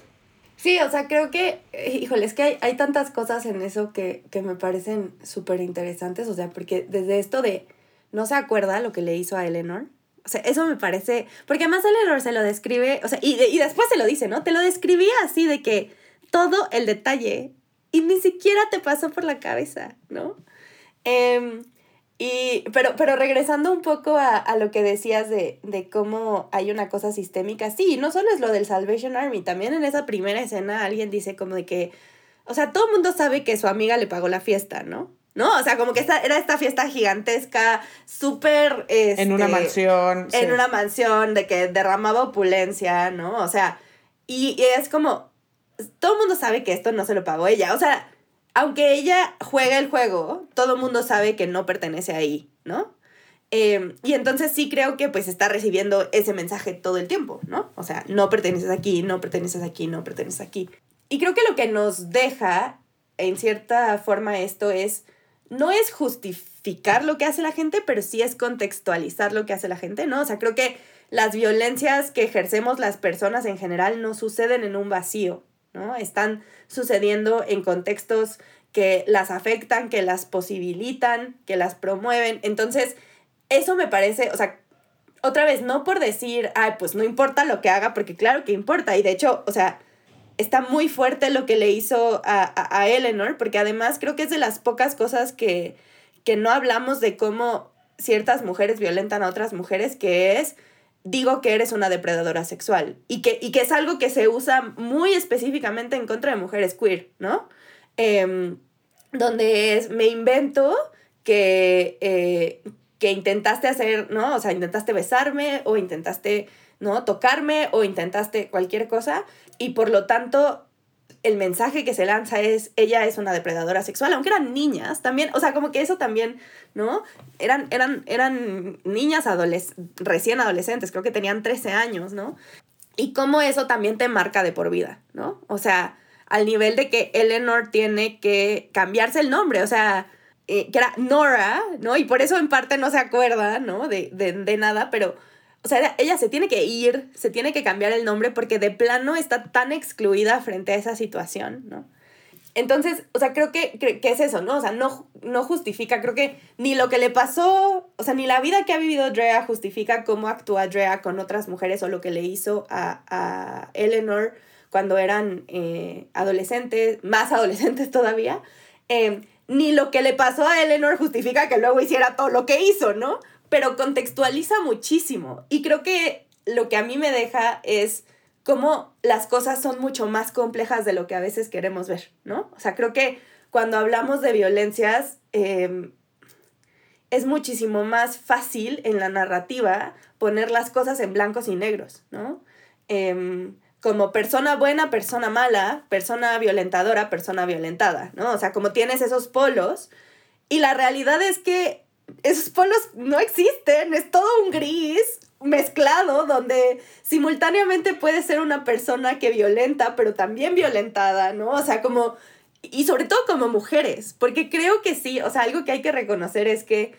Speaker 4: Sí, o sea, creo que, híjole, es que hay, hay tantas cosas en eso que, que me parecen súper interesantes, o sea, porque desde esto de no se acuerda lo que le hizo a Eleanor, o sea, eso me parece. Porque además el error se lo describe. O sea, y, y después se lo dice, ¿no? Te lo describía así de que todo el detalle y ni siquiera te pasó por la cabeza, ¿no? Em, y, pero, pero regresando un poco a, a lo que decías de, de, cómo hay una cosa sistémica, sí, no solo es lo del Salvation Army, también en esa primera escena alguien dice como de que, o sea, todo el mundo sabe que su amiga le pagó la fiesta, ¿no? ¿No? O sea, como que esta, era esta fiesta gigantesca, súper...
Speaker 2: en una este, mansión.
Speaker 4: En una mansión de que derramaba opulencia, ¿no? O sea, y, es como, todo el mundo sabe que esto no se lo pagó ella. O sea, aunque ella juega el juego, todo el mundo sabe que no pertenece ahí, ¿no? Em, y entonces sí creo que pues está recibiendo ese mensaje todo el tiempo, ¿no? O sea, no perteneces aquí, no perteneces aquí, no perteneces aquí. Y creo que lo que nos deja, en cierta forma, esto es no es justificar lo que hace la gente, pero sí es contextualizar lo que hace la gente, ¿no? O sea, creo que las violencias que ejercemos las personas en general no suceden en un vacío, ¿no? Están sucediendo en contextos que las afectan, que las posibilitan, que las promueven. Entonces, eso me parece, o sea, otra vez, no por decir, ay, pues no importa lo que haga, porque claro que importa. Y de hecho, o sea, está muy fuerte lo que le hizo a, a, Eleanor, porque además creo que es de las pocas cosas que, que no hablamos de cómo ciertas mujeres violentan a otras mujeres, que es, digo que eres una depredadora sexual, y que, y que es algo que se usa muy específicamente en contra de mujeres queer, ¿no? Em, donde es, me invento que, eh, que intentaste hacer, ¿no? O sea, intentaste besarme o intentaste, ¿no? Tocarme o intentaste cualquier cosa y por lo tanto el mensaje que se lanza es ella es una depredadora sexual, aunque eran niñas también, o sea, como que eso también, ¿no? Eran, eran, eran niñas recién adolescentes, creo que tenían 13 años, ¿no? Y cómo eso también te marca de por vida, ¿no? O sea, al nivel de que Eleanor tiene que cambiarse el nombre, o sea, eh, que era Nora, ¿no? Y por eso en parte no se acuerda, ¿no? De, de, de nada, pero o sea, ella se tiene que ir, se tiene que cambiar el nombre porque de plano está tan excluida frente a esa situación, ¿no? Entonces, o sea, creo que, que, es eso, ¿no? O sea, no, no justifica, creo que ni lo que le pasó, o sea, ni la vida que ha vivido Drea justifica cómo actúa Drea con otras mujeres o lo que le hizo a, a Eleanor cuando eran eh, adolescentes, más adolescentes todavía. Eh, ni lo que le pasó a Eleanor justifica que luego hiciera todo lo que hizo, ¿no? Pero contextualiza muchísimo. Y creo que lo que a mí me deja es cómo las cosas son mucho más complejas de lo que a veces queremos ver, ¿no? O sea, creo que cuando hablamos de violencias, em, es muchísimo más fácil en la narrativa poner las cosas en blancos y negros, ¿no? Em, como persona buena, persona mala, persona violentadora, persona violentada, ¿no? O sea, como tienes esos polos y la realidad es que esos polos no existen, es todo un gris mezclado donde simultáneamente puede ser una persona que violenta, pero también violentada, ¿no? O sea, como, y sobre todo como mujeres, porque creo que sí, o sea, algo que hay que reconocer es que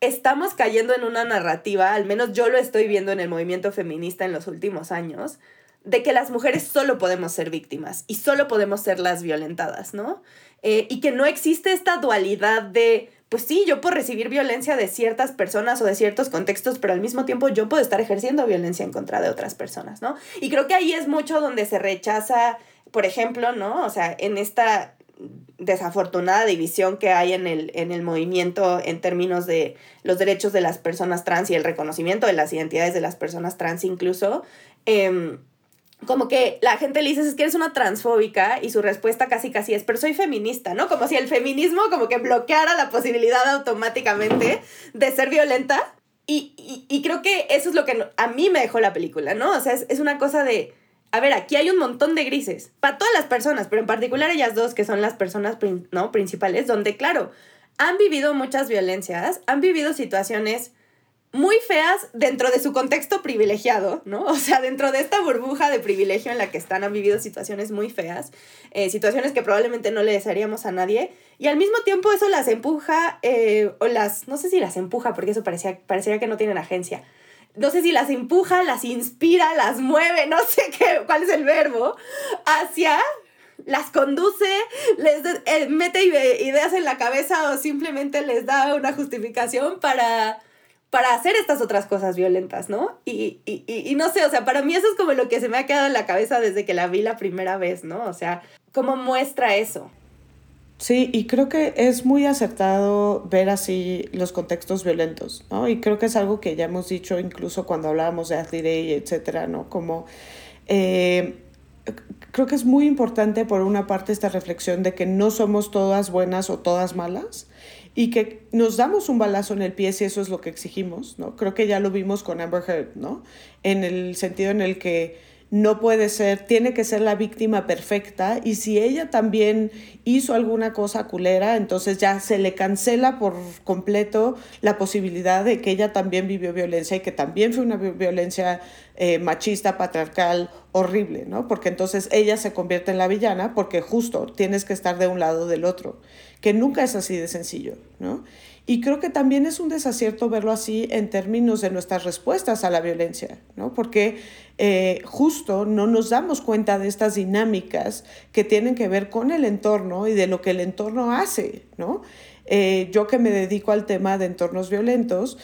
Speaker 4: estamos cayendo en una narrativa, al menos yo lo estoy viendo en el movimiento feminista en los últimos años, de que las mujeres solo podemos ser víctimas y solo podemos ser las violentadas, ¿no? Eh, y que no existe esta dualidad de, pues sí, yo puedo recibir violencia de ciertas personas o de ciertos contextos, pero al mismo tiempo yo puedo estar ejerciendo violencia en contra de otras personas, ¿no? Y creo que ahí es mucho donde se rechaza, por ejemplo, ¿no? O sea, en esta desafortunada división que hay en el, en el movimiento en términos de los derechos de las personas trans y el reconocimiento de las identidades de las personas trans incluso, eh, como que la gente le dice es que eres una transfóbica y su respuesta casi casi es, pero soy feminista, ¿no? Como si el feminismo como que bloqueara la posibilidad automáticamente de ser violenta. Y, y, creo que eso es lo que a mí me dejó la película, ¿no? O sea, es, es una cosa de, a ver, aquí hay un montón de grises, para todas las personas, pero en particular ellas dos, que son las personas ¿no? principales, donde, claro, han vivido muchas violencias, han vivido situaciones muy feas dentro de su contexto privilegiado, ¿no? O sea, dentro de esta burbuja de privilegio en la que están, han vivido situaciones muy feas, eh, situaciones que probablemente no le desearíamos a nadie, y al mismo tiempo eso las empuja, eh, o las, no sé si las empuja, porque eso parecía, parecería que no tienen agencia, no sé si las empuja, las inspira, las mueve, no sé qué, cuál es el verbo, hacia las conduce, les eh, mete ideas en la cabeza o simplemente les da una justificación para para hacer estas otras cosas violentas, ¿no? Y, y, y, no sé, o sea, para mí eso es como lo que se me ha quedado en la cabeza desde que la vi la primera vez, ¿no? O sea, ¿cómo muestra eso?
Speaker 2: Sí, y creo que es muy acertado ver así los contextos violentos, ¿no? Y creo que es algo que ya hemos dicho incluso cuando hablábamos de Athlete Day, etcétera, ¿no? Como eh, creo que es muy importante por una parte esta reflexión de que no somos todas buenas o todas malas y que nos damos un balazo en el pie si eso es lo que exigimos, ¿no? Creo que ya lo vimos con Amber Heard, ¿no? En el sentido en el que no puede ser, tiene que ser la víctima perfecta y si ella también hizo alguna cosa culera, entonces ya se le cancela por completo la posibilidad de que ella también vivió violencia y que también fue una violencia eh, machista, patriarcal, horrible, ¿no? Porque entonces ella se convierte en la villana porque justo tienes que estar de un lado del otro, que nunca es así de sencillo, ¿no? Y creo que también es un desacierto verlo así en términos de nuestras respuestas a la violencia, ¿no? Porque eh, justo no nos damos cuenta de estas dinámicas que tienen que ver con el entorno y de lo que el entorno hace, ¿no? Eh, yo que me dedico al tema de entornos violentos,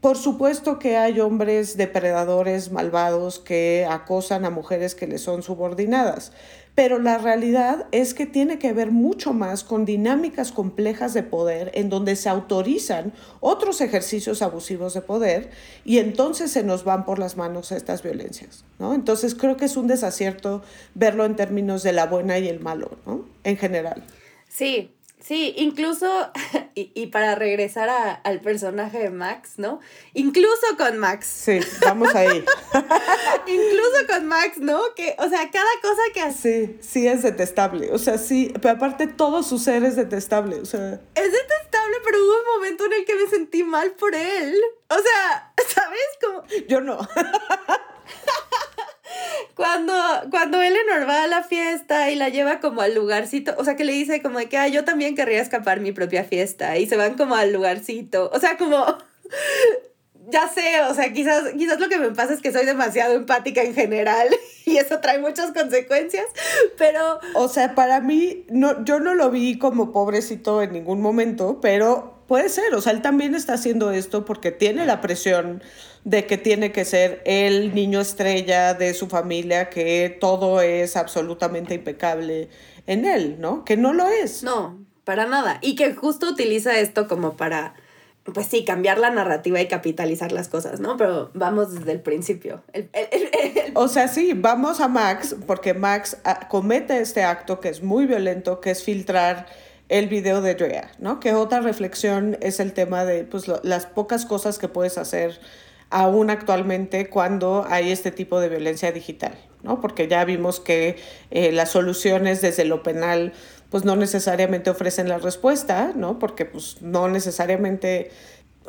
Speaker 2: por supuesto que hay hombres depredadores malvados que acosan a mujeres que les son subordinadas, pero la realidad es que tiene que ver mucho más con dinámicas complejas de poder en donde se autorizan otros ejercicios abusivos de poder y entonces se nos van por las manos estas violencias. ¿no? Entonces creo que es un desacierto verlo en términos de la buena y el malo, ¿no? en general.
Speaker 4: Sí, Sí, incluso, y, para regresar al personaje de Max, ¿no? Incluso con Max.
Speaker 2: Sí, vamos ahí.
Speaker 4: incluso con Max, ¿no? Que, o sea, cada cosa que
Speaker 2: hace. Sí, sí es detestable. O sea, sí, pero aparte todo su ser es detestable. O sea.
Speaker 4: Es detestable, pero hubo un momento en el que me sentí mal por él. O sea, ¿sabes? Como.
Speaker 2: Yo no.
Speaker 4: Cuando, cuando Eleanor va a la fiesta y la lleva como al lugarcito, o sea, que le dice como de que ah, yo también querría escapar mi propia fiesta y se van como al lugarcito, o sea, como, ya sé, o sea, quizás, quizás lo que me pasa es que soy demasiado empática en general y eso trae muchas consecuencias, pero...
Speaker 2: O sea, para mí, no, yo no lo vi como pobrecito en ningún momento, pero puede ser, o sea, él también está haciendo esto porque tiene la presión de que tiene que ser el niño estrella de su familia, que todo es absolutamente impecable en él, ¿no? Que no lo es.
Speaker 4: No, para nada. Y que justo utiliza esto como para, pues sí, cambiar la narrativa y capitalizar las cosas, ¿no? Pero vamos desde el principio.
Speaker 2: o sea, sí, vamos a Max, porque Max ah, comete este acto que es muy violento, que es filtrar el video de Drea, ¿no? Que otra reflexión es el tema de pues, las pocas cosas que puedes hacer aún actualmente cuando hay este tipo de violencia digital, ¿no? Porque ya vimos que eh, las soluciones desde lo penal pues no necesariamente ofrecen la respuesta, ¿no? Porque pues no necesariamente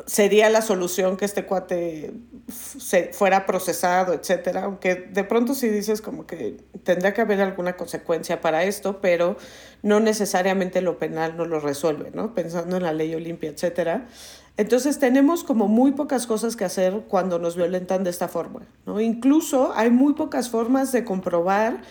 Speaker 2: sería la solución que este cuate se fuera procesado, etcétera, aunque de pronto sí dices como que tendría que haber alguna consecuencia para esto, pero no necesariamente lo penal no lo resuelve, ¿no? Pensando en la ley Olimpia, etcétera. Entonces tenemos como muy pocas cosas que hacer cuando nos violentan de esta forma, ¿no? Incluso hay muy pocas formas de comprobar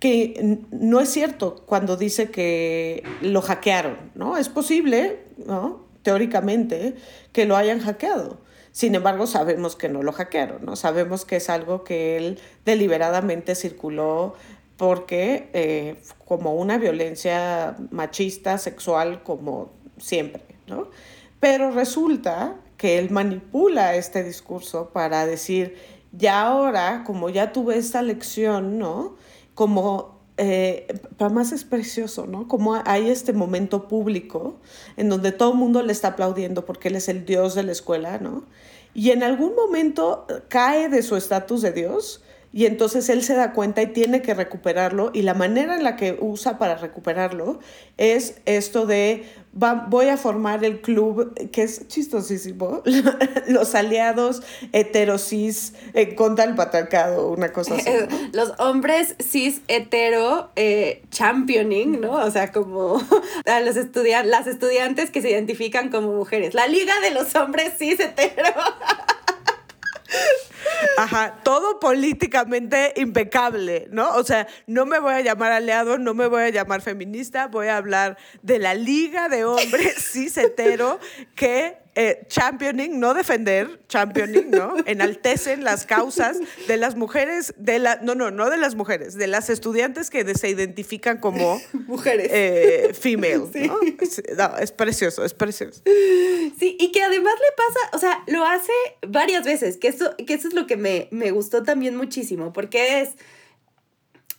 Speaker 2: que no es cierto cuando dice que lo hackearon, ¿no? Es posible, ¿no? Teóricamente, que lo hayan hackeado. Sin embargo, sabemos que no lo hackearon, ¿no? Sabemos que es algo que él deliberadamente circuló porque eh, como una violencia machista, sexual, como siempre, ¿no? Pero resulta que él manipula este discurso para decir, ya ahora, como ya tuve esta lección, ¿no? Como, eh, para más es precioso, ¿no? Como hay este momento público en donde todo el mundo le está aplaudiendo porque él es el dios de la escuela, ¿no? Y en algún momento cae de su estatus de dios y entonces él se da cuenta y tiene que recuperarlo y la manera en la que usa para recuperarlo es esto de voy a formar el club que es chistosísimo los aliados heterosis en contra del patriarcado una cosa así.
Speaker 4: Los hombres cis hetero eh, championing no o sea como a los estudiantes las estudiantes que se identifican como mujeres. La liga de los hombres cis hetero
Speaker 2: Ajá, todo políticamente impecable, ¿no? O sea, no me voy a llamar aliado, no me voy a llamar feminista, voy a hablar de la liga de hombres cis hetero que eh, championing, no defender, championing, ¿no? Enaltecen las causas de las mujeres, de la, no, no, no de las mujeres, de las estudiantes que se identifican como
Speaker 4: mujeres.
Speaker 2: Eh, female, ¿no? ¿no? Es precioso, es precioso.
Speaker 4: Sí, y que además le pasa, o sea, lo hace varias veces, que eso, que eso es lo que me, me gustó también muchísimo, porque es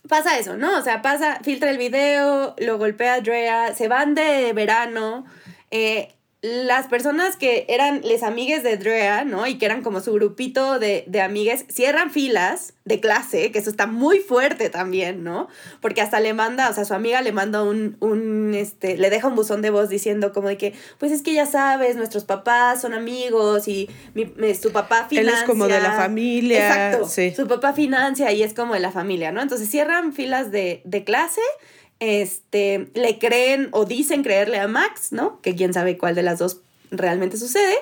Speaker 4: pasa eso, ¿no? O sea, pasa, filtra el video, lo golpea a Drea, se van de verano, eh, las personas que eran les amigues de Drea, ¿no? Y que eran como su grupito de, de amigues, cierran filas de clase, que eso está muy fuerte también, ¿no? Porque hasta le manda, o sea, su amiga le manda un, un, este, le deja un buzón de voz diciendo como de que, pues es que ya sabes, nuestros papás son amigos y mi, su papá financia.
Speaker 2: Él es como de la familia.
Speaker 4: Exacto. Sí. Su papá financia y es como de la familia, ¿no? Entonces cierran filas de, de clase este, le creen o dicen creerle a Max, ¿no? Que quién sabe cuál de las dos realmente sucede.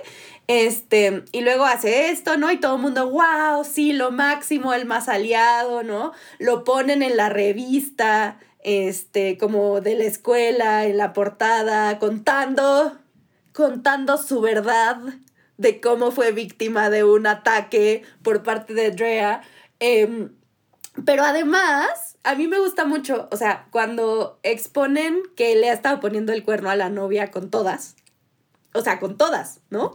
Speaker 4: Este, y luego hace esto, ¿no? Y todo el mundo, wow, sí, lo máximo, el más aliado, ¿no? Lo ponen en la revista, este, como de la escuela, en la portada, contando, contando su verdad de cómo fue víctima de un ataque por parte de Drea. Em, pero además, a mí me gusta mucho, o sea, cuando exponen que le ha estado poniendo el cuerno a la novia con todas. O sea, con todas, ¿no?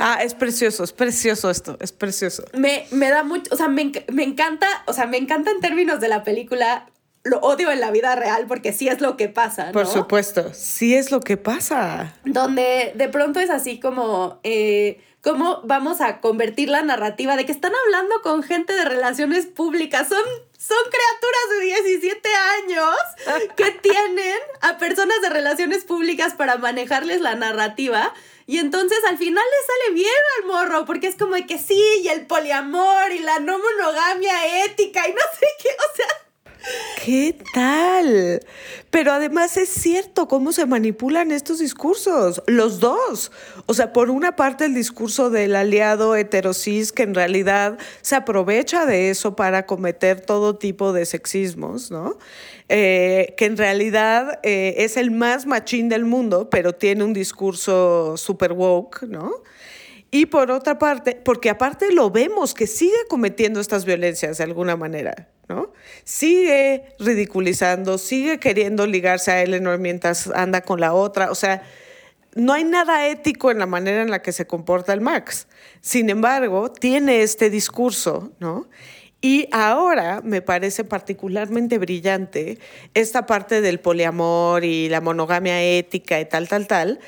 Speaker 2: Ah, es precioso, es precioso esto, es precioso.
Speaker 4: Me, me da mucho, o sea, me, me encanta, o sea, me encanta en términos de la película lo odio en la vida real porque sí es lo que pasa. ¿no?
Speaker 2: Por supuesto, sí es lo que pasa.
Speaker 4: Donde de pronto es así como, eh, ¿cómo vamos a convertir la narrativa de que están hablando con gente de relaciones públicas? Son son criaturas de 17 años que tienen a personas de relaciones públicas para manejarles la narrativa. Y entonces al final le sale bien al morro, porque es como que sí, y el poliamor y la no monogamia ética y no sé qué, o sea,
Speaker 2: ¿Qué tal? Pero además es cierto cómo se manipulan estos discursos, los dos. O sea, por una parte el discurso del aliado heterosis que en realidad se aprovecha de eso para cometer todo tipo de sexismos, ¿no? Eh, que en realidad eh, es el más machín del mundo, pero tiene un discurso super woke, ¿no? Y por otra parte, porque aparte lo vemos que sigue cometiendo estas violencias de alguna manera, ¿no? Sigue ridiculizando, sigue queriendo ligarse a Eleanor mientras anda con la otra, o sea, no hay nada ético en la manera en la que se comporta el Max. Sin embargo, tiene este discurso, ¿no? Y ahora me parece particularmente brillante esta parte del poliamor y la monogamia ética y tal, tal, tal,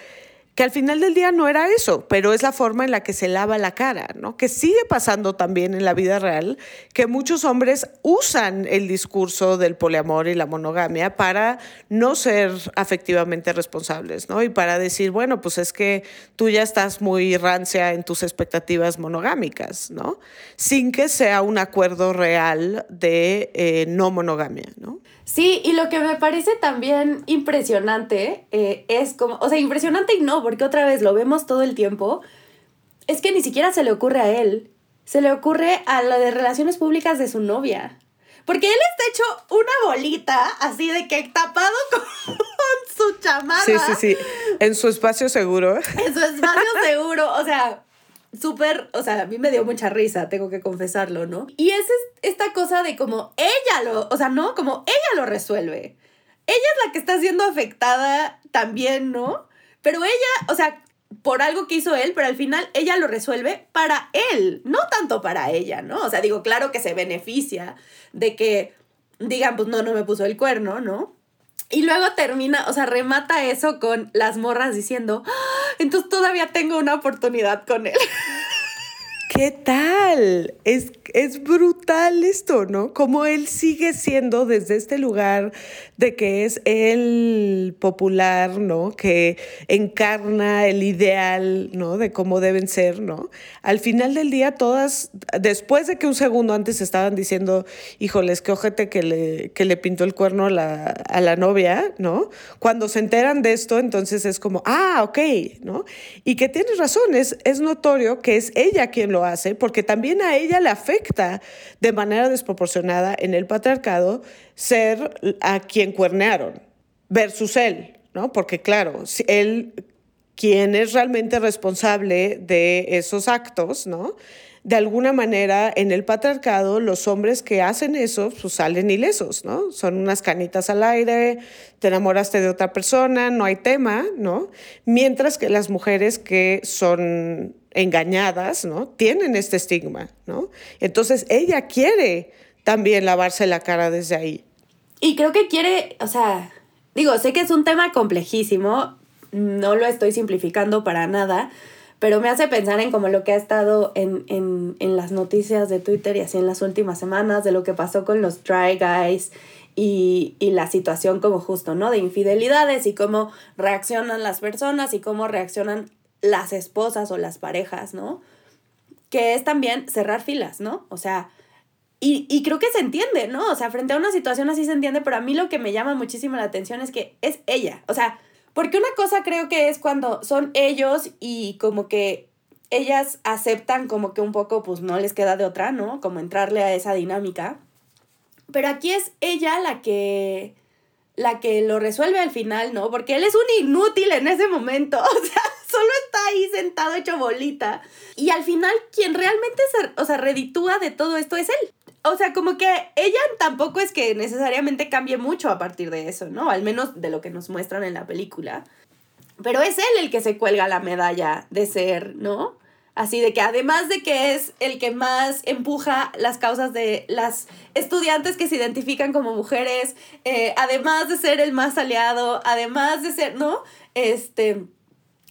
Speaker 2: que al final del día no era eso, pero es la forma en la que se lava la cara, ¿no? Que sigue pasando también en la vida real, que muchos hombres usan el discurso del poliamor y la monogamia para no ser afectivamente responsables, ¿no? Y para decir, bueno, pues es que tú ya estás muy rancia en tus expectativas monogámicas, ¿no? Sin que sea un acuerdo real de eh, no monogamia, ¿no?
Speaker 4: Sí, y lo que me parece también impresionante eh, es como, o sea, impresionante y no, porque otra vez lo vemos todo el tiempo, es que ni siquiera se le ocurre a él, se le ocurre a la de relaciones públicas de su novia. Porque él está hecho una bolita así de que tapado con su chamarra.
Speaker 2: Sí, sí, sí. En su espacio seguro.
Speaker 4: En su espacio seguro. O sea, súper, o sea, a mí me dio mucha risa, tengo que confesarlo, ¿no? Y es esta cosa de como ella lo, o sea, ¿no? Como ella lo resuelve. Ella es la que está siendo afectada también, ¿no? Pero ella, o sea, por algo que hizo él, pero al final ella lo resuelve para él, no tanto para ella, ¿no? O sea, digo, claro que se beneficia de que digan, pues no, no me puso el cuerno, ¿no? Y luego termina, o sea, remata eso con las morras diciendo, ¡Ah! entonces todavía tengo una oportunidad con él.
Speaker 2: ¿Qué tal? Es, es brutal esto, ¿no? Como él sigue siendo desde este lugar de que es el popular, ¿no? Que encarna el ideal, ¿no? De cómo deben ser, ¿no? Al final del día, todas, después de que un segundo antes estaban diciendo, híjoles, qué ojete que le, que le pintó el cuerno a la, a la novia, ¿no? Cuando se enteran de esto, entonces es como, ah, ok, ¿no? Y que tienes razón, es, es notorio que es ella quien lo hace, porque también a ella le afecta de manera desproporcionada en el patriarcado ser a quien cuernearon versus él, ¿no? Porque claro, él, quien es realmente responsable de esos actos, ¿no? de alguna manera en el patriarcado los hombres que hacen eso pues salen ilesos, ¿no? Son unas canitas al aire, te enamoraste de otra persona, no hay tema, ¿no? Mientras que las mujeres que son engañadas, ¿no? Tienen este estigma, ¿no? Entonces ella quiere también lavarse la cara desde ahí.
Speaker 4: Y creo que quiere, o sea, digo, sé que es un tema complejísimo, no lo estoy simplificando para nada, pero me hace pensar en como lo que ha estado en, en, en, las noticias de Twitter y así en las últimas semanas, de lo que pasó con los Dry Guys y, y la situación como justo, ¿no? De infidelidades y cómo reaccionan las personas y cómo reaccionan las esposas o las parejas, ¿no? Que es también cerrar filas, ¿no? O sea, y, y, creo que se entiende, ¿no? O sea, frente a una situación así se entiende, pero a mí lo que me llama muchísimo la atención es que es ella. O sea, porque una cosa creo que es cuando son ellos y como que ellas aceptan como que un poco pues no les queda de otra, ¿no? Como entrarle a esa dinámica. Pero aquí es ella la que la que lo resuelve al final, ¿no? Porque él es un inútil en ese momento, o sea, solo está ahí sentado hecho bolita. Y al final quien realmente se, o sea, reditúa de todo esto es él o sea, como que ella tampoco es que necesariamente cambie mucho a partir de eso, ¿no? Al menos de lo que nos muestran en la película. Pero es él el que se cuelga la medalla de ser, ¿no? Así de que además de que es el que más empuja las causas de las estudiantes que se identifican como mujeres, eh, además de ser el más aliado, además de ser, ¿no? Este,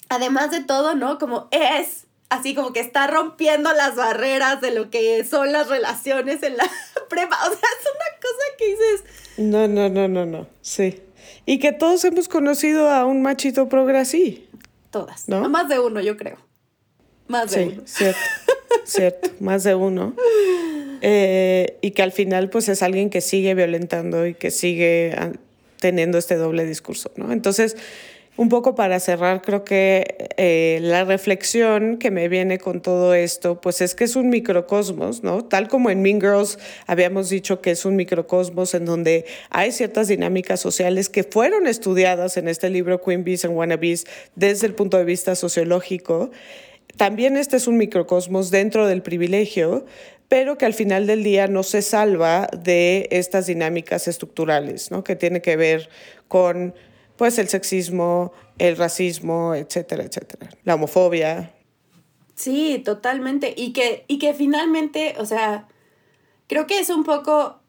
Speaker 4: además de todo, ¿no? Como es así como que está rompiendo las barreras de lo que son las relaciones en la prepa. O sea, es una cosa que dices.
Speaker 2: No, no, no, no, no. Sí. Y que todos hemos conocido a un machito progre así.
Speaker 4: Todas. ¿no? Más de uno, yo creo. Más de uno.
Speaker 2: Cierto, cierto. Más de uno. Eh, y que al final, pues es alguien que sigue violentando y que sigue ah, teniendo este doble discurso, ¿no? Entonces un poco para cerrar, creo que eh, la reflexión que me viene con todo esto, pues es que es un microcosmos, ¿no? Tal como en Mean Girls habíamos dicho que es un microcosmos en donde hay ciertas dinámicas sociales que fueron estudiadas en este libro Queen Bees and Wannabes desde el punto de vista sociológico. También este es un microcosmos dentro del privilegio, pero que al final del día no se salva de estas dinámicas estructurales, ¿no? Que tiene que ver con pues el sexismo, el racismo, etcétera, etcétera. La homofobia.
Speaker 4: Sí, totalmente. Y que, y que finalmente, o sea, creo que es un poco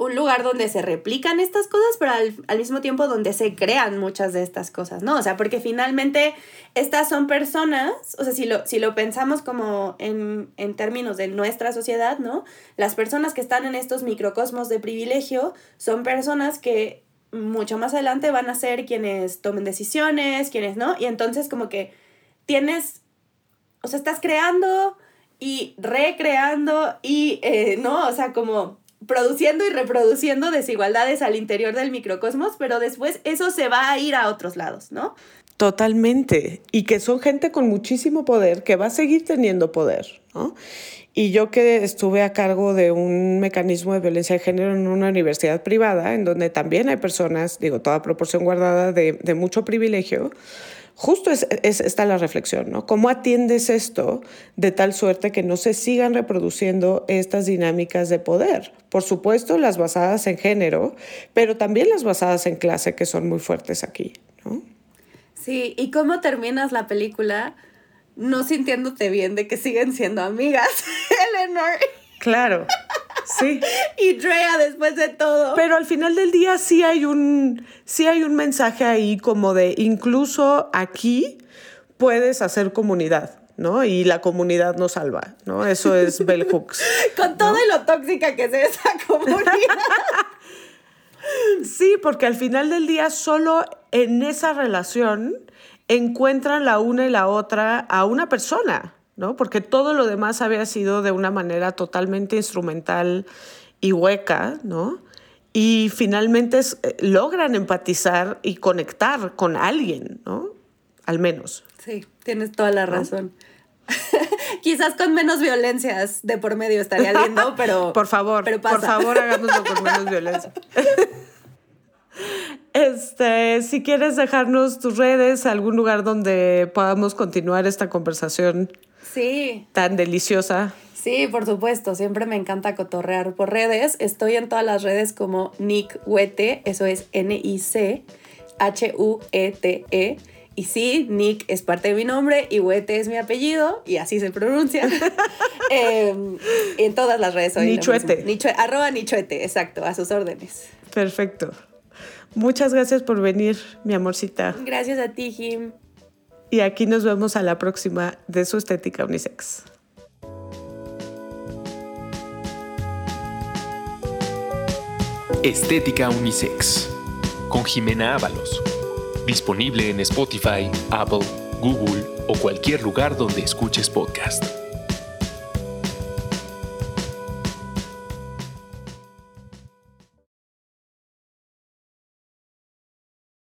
Speaker 4: un lugar donde se replican estas cosas, pero al, mismo tiempo donde se crean muchas de estas cosas, ¿no? O sea, porque finalmente estas son personas, o sea, si lo, si lo pensamos como en, en términos de nuestra sociedad, ¿no? Las personas que están en estos microcosmos de privilegio son personas que mucho más adelante van a ser quienes tomen decisiones, quienes no, y entonces como que tienes, o sea, estás creando y recreando y, eh, ¿no? O sea, como produciendo y reproduciendo desigualdades al interior del microcosmos, pero después eso se va a ir a otros lados, ¿no?
Speaker 2: Totalmente. Y que son gente con muchísimo poder, que va a seguir teniendo poder, ¿no? Y yo que estuve a cargo de un mecanismo de violencia de género en una universidad privada, en donde también hay personas, digo, toda proporción guardada de, de mucho privilegio, justo es, está la reflexión, ¿no? ¿Cómo atiendes esto de tal suerte que no se sigan reproduciendo estas dinámicas de poder? Por supuesto, las basadas en género, pero también las basadas en clase, que son muy fuertes aquí, ¿no?
Speaker 4: Sí, ¿y cómo terminas la película no sintiéndote bien de que siguen siendo amigas, Eleanor?
Speaker 2: Claro. Sí.
Speaker 4: y Drea después de todo.
Speaker 2: Pero al final del día sí hay un, sí hay un mensaje ahí como de incluso aquí puedes hacer comunidad. ¿no? Y la comunidad nos salva, ¿no? Eso es Bell Hooks.
Speaker 4: Con todo lo tóxica que es esa comunidad.
Speaker 2: sí, porque al final del día solo en esa relación encuentran la una y la otra a una persona, ¿no? Porque todo lo demás había sido de una manera totalmente instrumental y hueca, ¿no? Y finalmente eh, logran empatizar y conectar con alguien, ¿no? Al menos.
Speaker 4: Sí, tienes toda la razón. Quizás con menos violencias de por medio estaría lindo, pero.
Speaker 2: por favor, por favor, hagámoslo con menos violencia. Este, si quieres dejarnos tus redes, algún lugar donde podamos continuar esta conversación
Speaker 4: Sí.
Speaker 2: Tan deliciosa.
Speaker 4: Sí, por supuesto, siempre me encanta cotorrear por redes. Estoy en todas las redes como Nick Huete, eso es N-I-C H-U-E-T-E. Y sí, Nick es parte de mi nombre y Huete es mi apellido y así se pronuncia. Em, en todas las redes soy
Speaker 2: Nichuete.
Speaker 4: arroba Nichuete, exacto, a sus órdenes.
Speaker 2: Perfecto. Muchas gracias por venir, mi amorcita.
Speaker 4: Gracias a ti, Jim.
Speaker 2: Y aquí nos vemos a la próxima de su estética unisex.
Speaker 3: Estética Unisex con Jimena Ábalos. Disponible en Spotify, Apple, Google o cualquier lugar donde escuches podcast.